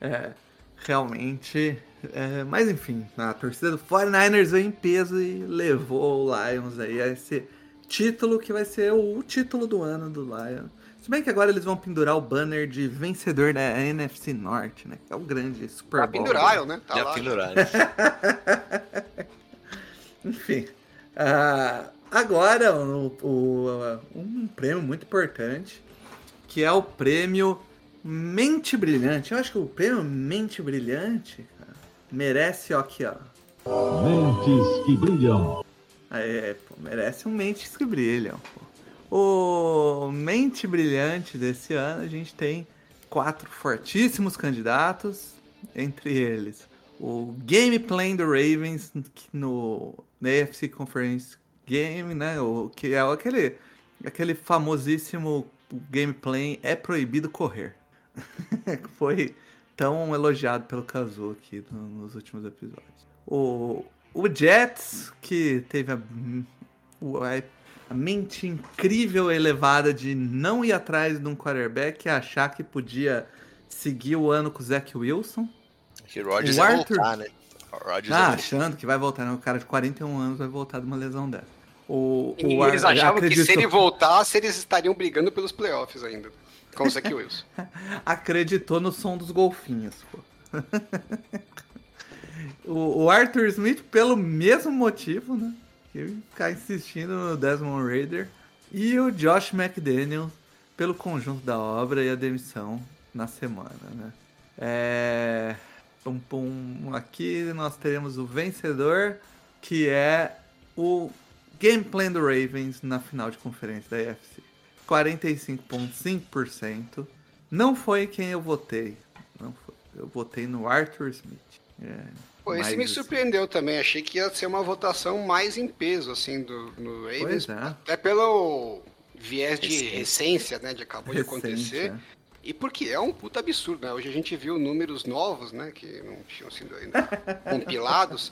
[SPEAKER 1] É, realmente. é, mas enfim, a torcida do 49ers veio em peso e levou o Lions aí a esse título que vai ser o título do ano do Lions. Se bem que agora eles vão pendurar o banner de vencedor da NFC Norte, né? Que é o grande Super
[SPEAKER 2] Já
[SPEAKER 1] Bowl.
[SPEAKER 2] penduraram, né? Tá
[SPEAKER 3] Já
[SPEAKER 2] lá.
[SPEAKER 3] penduraram.
[SPEAKER 1] Enfim. ah, agora, o- o- um prêmio muito importante, que é o prêmio Mente Brilhante. Eu acho que o prêmio Mente Brilhante cara, merece, ó, aqui, ó.
[SPEAKER 5] Mentes que brilham.
[SPEAKER 1] É, pô, merece um Mentes que Brilham. Pô. O Mente Brilhante desse ano, a gente tem quatro fortíssimos candidatos, entre eles o Game Plan do Ravens no na AFC Conference Game, né? O, que é aquele, aquele famosíssimo Game Plan é proibido correr. foi tão elogiado pelo Kazu aqui no- nos últimos episódios. O, o Jets, que teve a, o- a mente incrível e elevada de não ir atrás de um quarterback e achar que podia seguir o ano com o Zach Wilson.
[SPEAKER 3] Que Rodgers
[SPEAKER 1] O Arthur-
[SPEAKER 3] voltar, né? Rodgers
[SPEAKER 1] Ah, achando que vai voltar, né? O cara de 41 anos vai voltar de uma lesão dessa. O,
[SPEAKER 2] E
[SPEAKER 1] o
[SPEAKER 2] eles
[SPEAKER 1] Ar-
[SPEAKER 2] achavam que se ele voltasse, eles estariam brigando pelos playoffs ainda. Com o Zach Wilson.
[SPEAKER 1] acreditou no som dos golfinhos, pô. o, o Arthur Smith, pelo mesmo motivo, né? Que ficar insistindo no Desmond Raider. E o Josh McDaniels, pelo conjunto da obra e a demissão na semana, né? É... Pum, pum. Aqui nós teremos o vencedor, que é o Game Plan do Ravens na final de conferência da AFC. 45,5%. Não foi quem eu votei. Não foi. Eu votei no Arthur Smith. É,
[SPEAKER 2] Pô, esse
[SPEAKER 1] mas-
[SPEAKER 2] me surpreendeu também. Achei que ia ser uma votação mais em peso, assim, do, no Ravens.
[SPEAKER 1] É.
[SPEAKER 2] Até pelo viés de
[SPEAKER 3] Recência.
[SPEAKER 2] recência, né? De acabou de
[SPEAKER 1] Recente,
[SPEAKER 2] acontecer.
[SPEAKER 1] é.
[SPEAKER 2] E porque é um puta absurdo, né? Hoje a gente viu números novos, né? Que não tinham sido ainda compilados.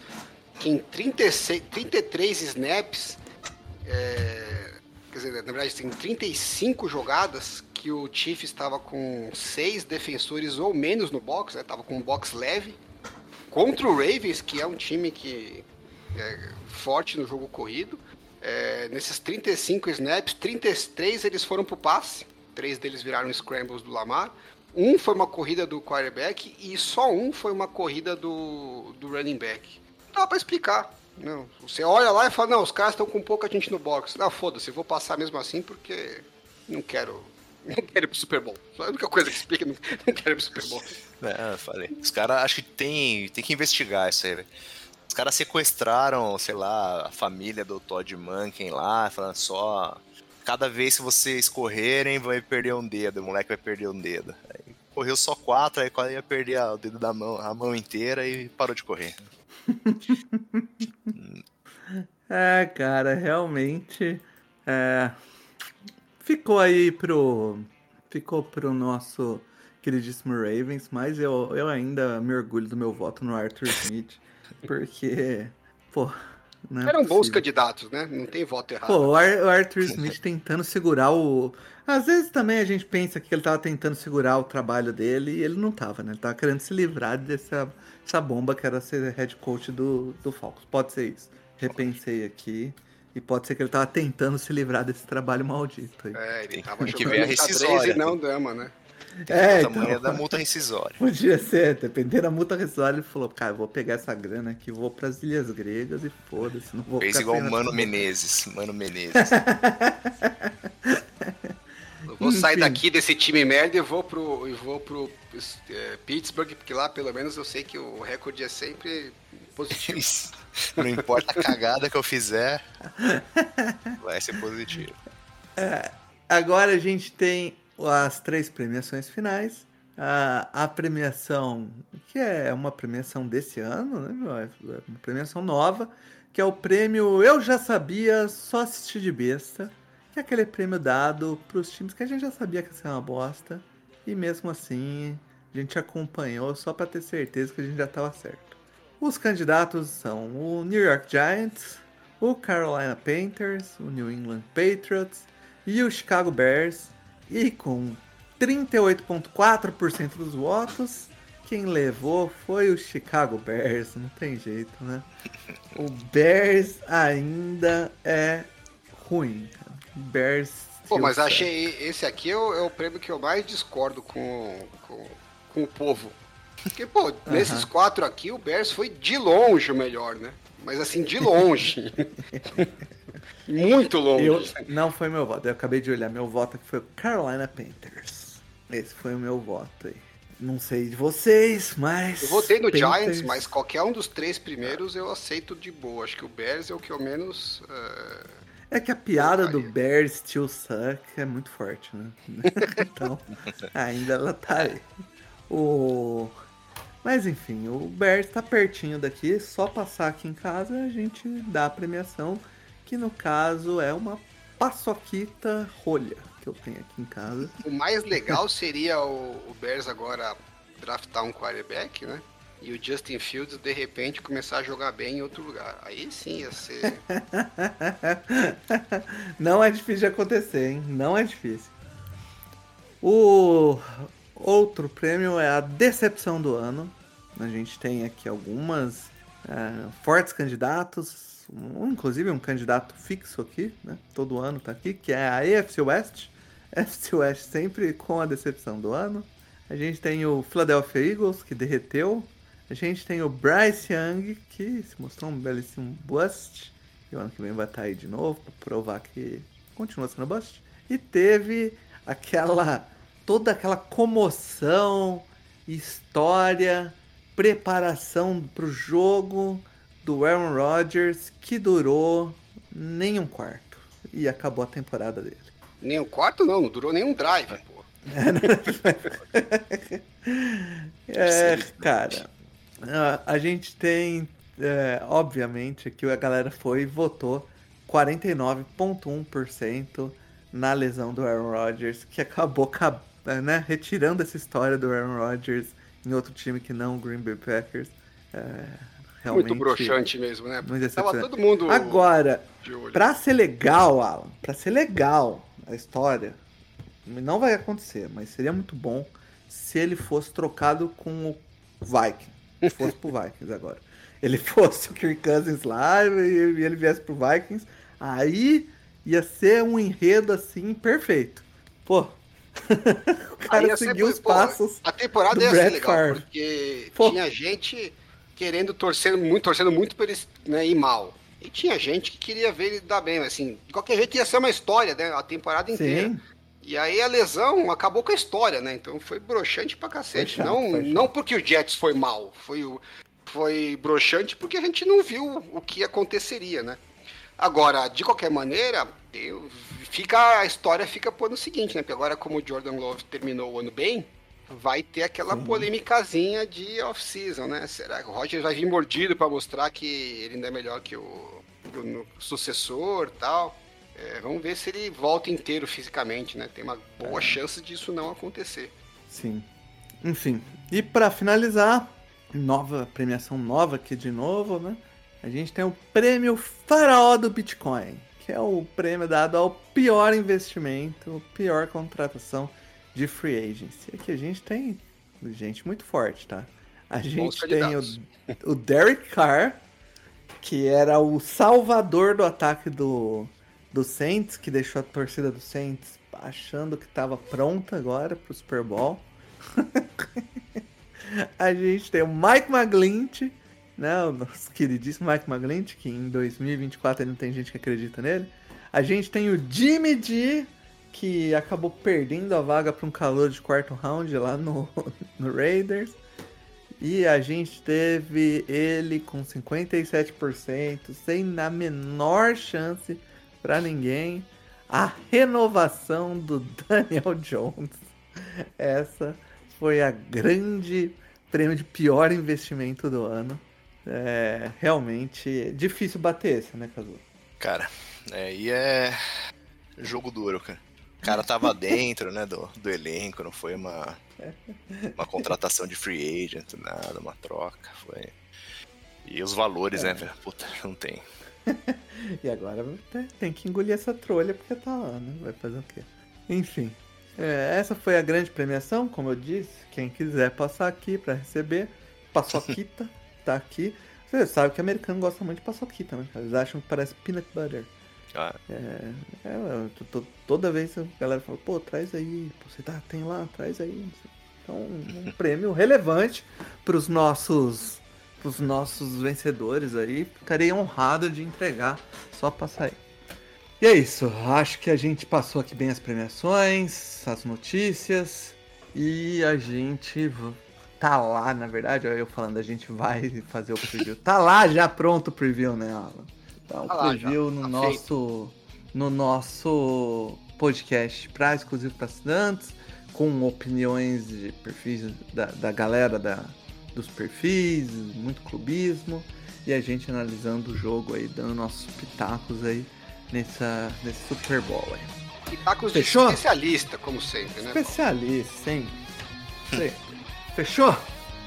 [SPEAKER 2] Que em 36, 33 snaps, é, quer dizer, na verdade, tem 35 jogadas que o Chiefs estava com seis defensores ou menos no box, né? Tava com um box leve. Contra o Ravens, que é um time que é forte no jogo corrido. É, nesses 35 snaps, 33 eles foram pro passe, três deles viraram scrambles do Lamar. Um foi uma corrida do quarterback e só um foi uma corrida do, do running back. Não dá pra explicar. Não, você olha lá e fala, não, os caras estão com pouca gente no box. Não, foda-se, vou passar mesmo assim porque não quero. Não quero ir pro Super Bowl. A única coisa que explica, não, não quero ir pro Super Bowl.
[SPEAKER 3] É, eu falei. Os caras acho que tem, tem que investigar isso aí, velho. Os caras sequestraram, sei lá, a família do Todd Mankin lá, falando só. Cada vez que vocês correrem, vai perder um dedo, o moleque vai perder um dedo. Aí correu só quatro, aí quase ia perder o dedo da mão, a mão inteira e parou de correr.
[SPEAKER 1] É, cara, realmente. é, ficou aí pro. Ficou pro nosso queridíssimo Ravens, mas eu, eu ainda me orgulho do meu voto no Arthur Smith, porque. Pô. Não é
[SPEAKER 2] Eram bons
[SPEAKER 1] possível.
[SPEAKER 2] candidatos, né? Não tem voto errado.
[SPEAKER 1] Pô, o Arthur Smith tentando segurar o. Às vezes também a gente pensa que ele tava tentando segurar o trabalho dele e ele não tava, né? Ele tava querendo se livrar dessa essa bomba que era ser head coach do, do Falcons. Pode ser isso. Repensei aqui. E pode ser que ele tava tentando se livrar desse trabalho maldito aí.
[SPEAKER 2] É, ele tava
[SPEAKER 3] Tem que
[SPEAKER 2] jogando
[SPEAKER 3] ver a rescisória.
[SPEAKER 2] e não dama, né?
[SPEAKER 1] É,
[SPEAKER 3] o tamanho
[SPEAKER 1] então,
[SPEAKER 3] da multa rescisória.
[SPEAKER 1] podia ser, dependendo da multa rescisória, ele falou, cara, eu vou pegar essa grana aqui, vou pras Ilhas Gregas e foda-se, não vou
[SPEAKER 3] Fez igual o Mano Menezes. Mano Menezes.
[SPEAKER 2] Eu vou sair
[SPEAKER 1] Enfim.
[SPEAKER 2] daqui desse time merda e vou pro, e vou pro é, Pittsburgh, porque lá pelo menos eu sei que o recorde é sempre positivo.
[SPEAKER 3] Não importa a cagada que eu fizer, vai ser positivo.
[SPEAKER 1] Agora a gente tem as três premiações finais. A, a premiação, que é uma premiação desse ano, né? É uma premiação nova, que é o prêmio Eu Já Sabia, Só Assistir de Besta. Que é aquele prêmio dado para os times que a gente já sabia que ia ser uma bosta. E mesmo assim, a gente acompanhou só para ter certeza que a gente já estava certo. Os candidatos são o New York Giants, o Carolina Panthers, o New England Patriots e o Chicago Bears. E com 38,4% dos votos, quem levou foi o Chicago Bears. Não tem jeito, né? O Bears ainda é ruim. cara. Bears.
[SPEAKER 2] Pô, mas achei esse aqui é o, é o prêmio que eu mais discordo com, com, com o povo. Porque, pô, nesses quatro aqui, o Bears foi de longe o melhor, né? Mas assim, de longe. Muito longe.
[SPEAKER 1] Eu, não foi meu voto, eu acabei de olhar. Meu voto aqui foi o Carolina Panthers. Esse foi o meu voto aí. Não sei de vocês, mas.
[SPEAKER 2] Eu votei no
[SPEAKER 1] Panthers-
[SPEAKER 2] Giants, mas qualquer um dos três primeiros eu aceito de boa. Acho que o Bears é o que eu menos. eh,
[SPEAKER 1] É que a piada do. Bears Still Suck é muito forte, né? então, ainda ela tá aí. O... Mas enfim, o Bears tá pertinho daqui, só passar aqui em casa a gente dá a premiação, que no caso é uma paçoquita rolha que eu tenho aqui em casa.
[SPEAKER 2] O mais legal seria o, o Bears agora draftar um quarterback, né? E o Justin Fields, de repente, começar a jogar bem em outro lugar. Aí sim ia ser.
[SPEAKER 1] Não é difícil de acontecer, hein? Não é difícil. O outro prêmio é a decepção do ano. A gente tem aqui algumas é, fortes candidatos, um- inclusive um candidato fixo aqui, né? Todo ano tá aqui, que é a AFC West. AFC West sempre com a decepção do ano. A gente tem o Philadelphia Eagles, que derreteu. A gente tem o Bryce Young, que se mostrou um belíssimo bust. E o ano que vem vai estar aí de novo para provar que continua sendo bust. E teve aquela. Toda aquela comoção, história, preparação pro jogo do Aaron Rodgers que durou nem um quarto. E acabou a temporada dele.
[SPEAKER 2] Nem um quarto, não, não durou nem um drive, pô.
[SPEAKER 1] É, cara. a- gente tem, é, obviamente, que a galera foi e votou 49,1% na lesão do Aaron Rodgers, que acabou cab- né, retirando essa história do Aaron Rodgers em outro time que não o Green Bay Packers. É, realmente,
[SPEAKER 2] Muito broxante mesmo, né?
[SPEAKER 1] muito
[SPEAKER 2] Tava
[SPEAKER 1] decepcionante.
[SPEAKER 2] todo mundo
[SPEAKER 1] Agora. Pra ser legal, Alan, pra ser legal a história, não vai acontecer, mas seria muito bom se ele fosse trocado com o Viking. Se fosse pro Vikings agora. Ele fosse o Kirk Cousins lá e ele viesse pro Vikings, Aí ia ser um enredo assim perfeito. Pô, o cara seguiu os
[SPEAKER 2] pô,
[SPEAKER 1] passos.
[SPEAKER 2] A temporada
[SPEAKER 1] do
[SPEAKER 2] ser
[SPEAKER 1] Brett
[SPEAKER 2] legal,
[SPEAKER 1] Favre.
[SPEAKER 2] porque
[SPEAKER 1] Pô.
[SPEAKER 2] tinha gente querendo, torcendo muito, torcendo muito pra ele né, ir mal. E tinha gente que queria ver ele dar bem, mas assim, de qualquer jeito ia ser uma história, né? A temporada inteira.
[SPEAKER 1] Sim,
[SPEAKER 2] E aí a lesão acabou com a história, né? Então foi broxante pra cacete.
[SPEAKER 1] Chato,
[SPEAKER 2] não, não porque o Jets foi mal, foi, o- foi broxante porque a gente não viu o que aconteceria, né? Agora, de qualquer maneira, eu- fica, a história fica por no seguinte, né? Porque agora, como o Jordan Love terminou o ano bem, vai ter aquela polêmicazinha de off-season, né? Será que o Roger vai vir mordido pra mostrar que ele ainda é melhor que o, que o sucessor e tal? É, vamos ver se ele volta inteiro fisicamente, né? Tem uma boa chance disso não acontecer.
[SPEAKER 1] sim. Enfim, e pra finalizar, nova premiação nova aqui de novo, né? A gente tem o prêmio Faraó do Bitcoin, que é o prêmio dado ao pior investimento, pior contratação de free agency. Aqui a gente tem gente muito forte, tá? A gente tem o, o Derek Carr, que era o salvador do ataque do, do Saints, que deixou a torcida do Saints achando que estava pronta agora pro Super Bowl. a gente tem o Mike McGlinch, né? O nosso queridíssimo Mike McGlinch, que em 2024 ainda tem gente que acredita nele. A gente tem o Jimmy G, que acabou perdendo a vaga para um calor de quarto round lá no, no Raiders. E a gente teve ele com 57%, sem a menor chance para ninguém. A renovação do Daniel Jones. Essa foi a grande prêmio de pior investimento do ano. É realmente difícil bater esse, né, Cazu?
[SPEAKER 3] Cara, aí é jogo duro, cara. O cara tava dentro, né, do, do elenco, não foi uma, uma contratação de free agent, nada, uma troca, foi... E os valores, né, velho? Puta, não tem.
[SPEAKER 1] E agora tem- que engolir essa trolha porque tá lá, né? Vai fazer o quê? Enfim, é, essa foi a grande premiação, como eu disse. Quem quiser passar aqui pra receber, paçoquita, tá aqui. Você sabe que americano gosta muito de paçoquita, né? Eles acham que parece peanut butter.
[SPEAKER 3] Ah,
[SPEAKER 1] É, eu tô- toda vez a galera fala, pô, traz aí, pô, você tá, tem lá, traz aí. Então, um prêmio relevante pros nossos, pros nossos vencedores aí. Ficarei honrado de entregar, só passar aí. E é isso, acho que a gente passou aqui bem as premiações, as notícias, e a gente tá lá, na verdade, eu falando, a gente vai fazer o preview. Tá lá já pronto o preview, né, Alan? Tá o
[SPEAKER 2] Tá
[SPEAKER 1] preview no
[SPEAKER 2] tá
[SPEAKER 1] nosso no nosso podcast para exclusivo para assinantes, com opiniões de perfis da, da galera da, dos perfis, muito clubismo, e a gente analisando o jogo aí, dando nossos pitacos aí nessa, nesse Super Bowl aí.
[SPEAKER 2] E tacos
[SPEAKER 1] Fechou?
[SPEAKER 2] de especialista, como sempre, né?
[SPEAKER 1] Especialista, sempre. sempre. Fechou?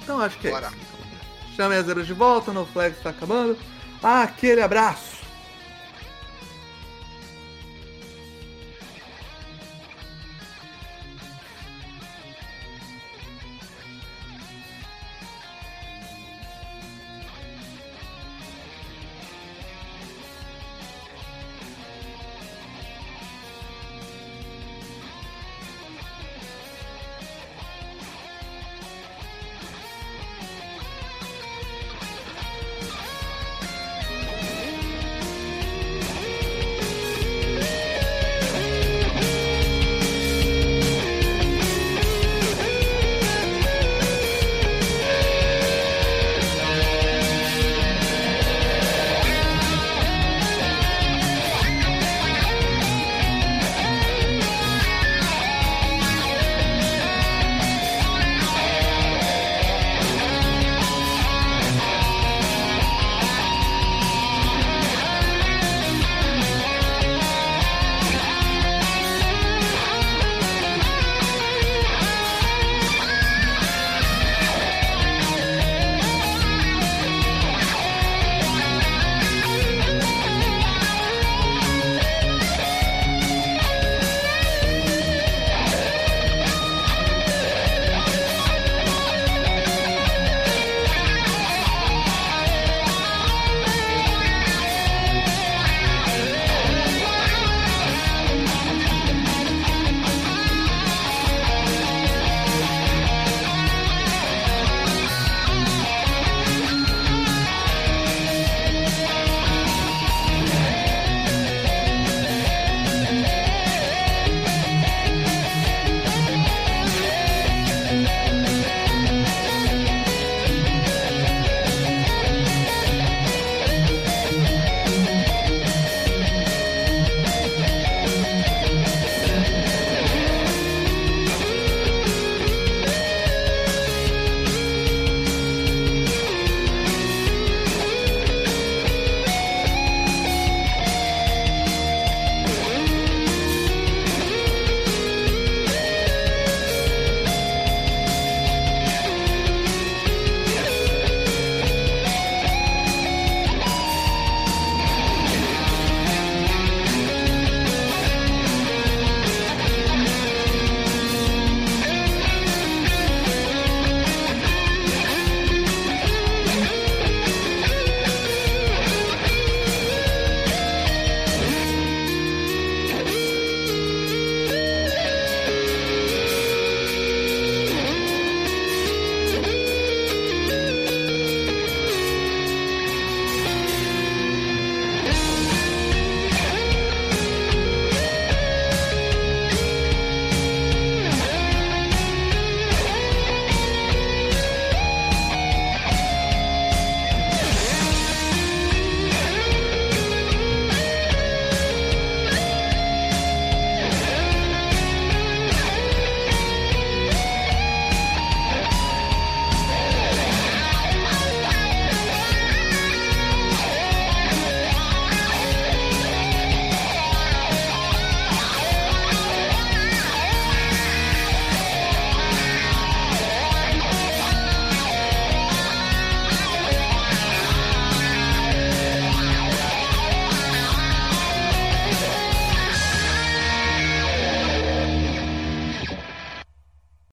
[SPEAKER 1] Então acho que é
[SPEAKER 2] Bora.
[SPEAKER 1] isso. Chame as zeros de volta, no flag está acabando. Aquele abraço!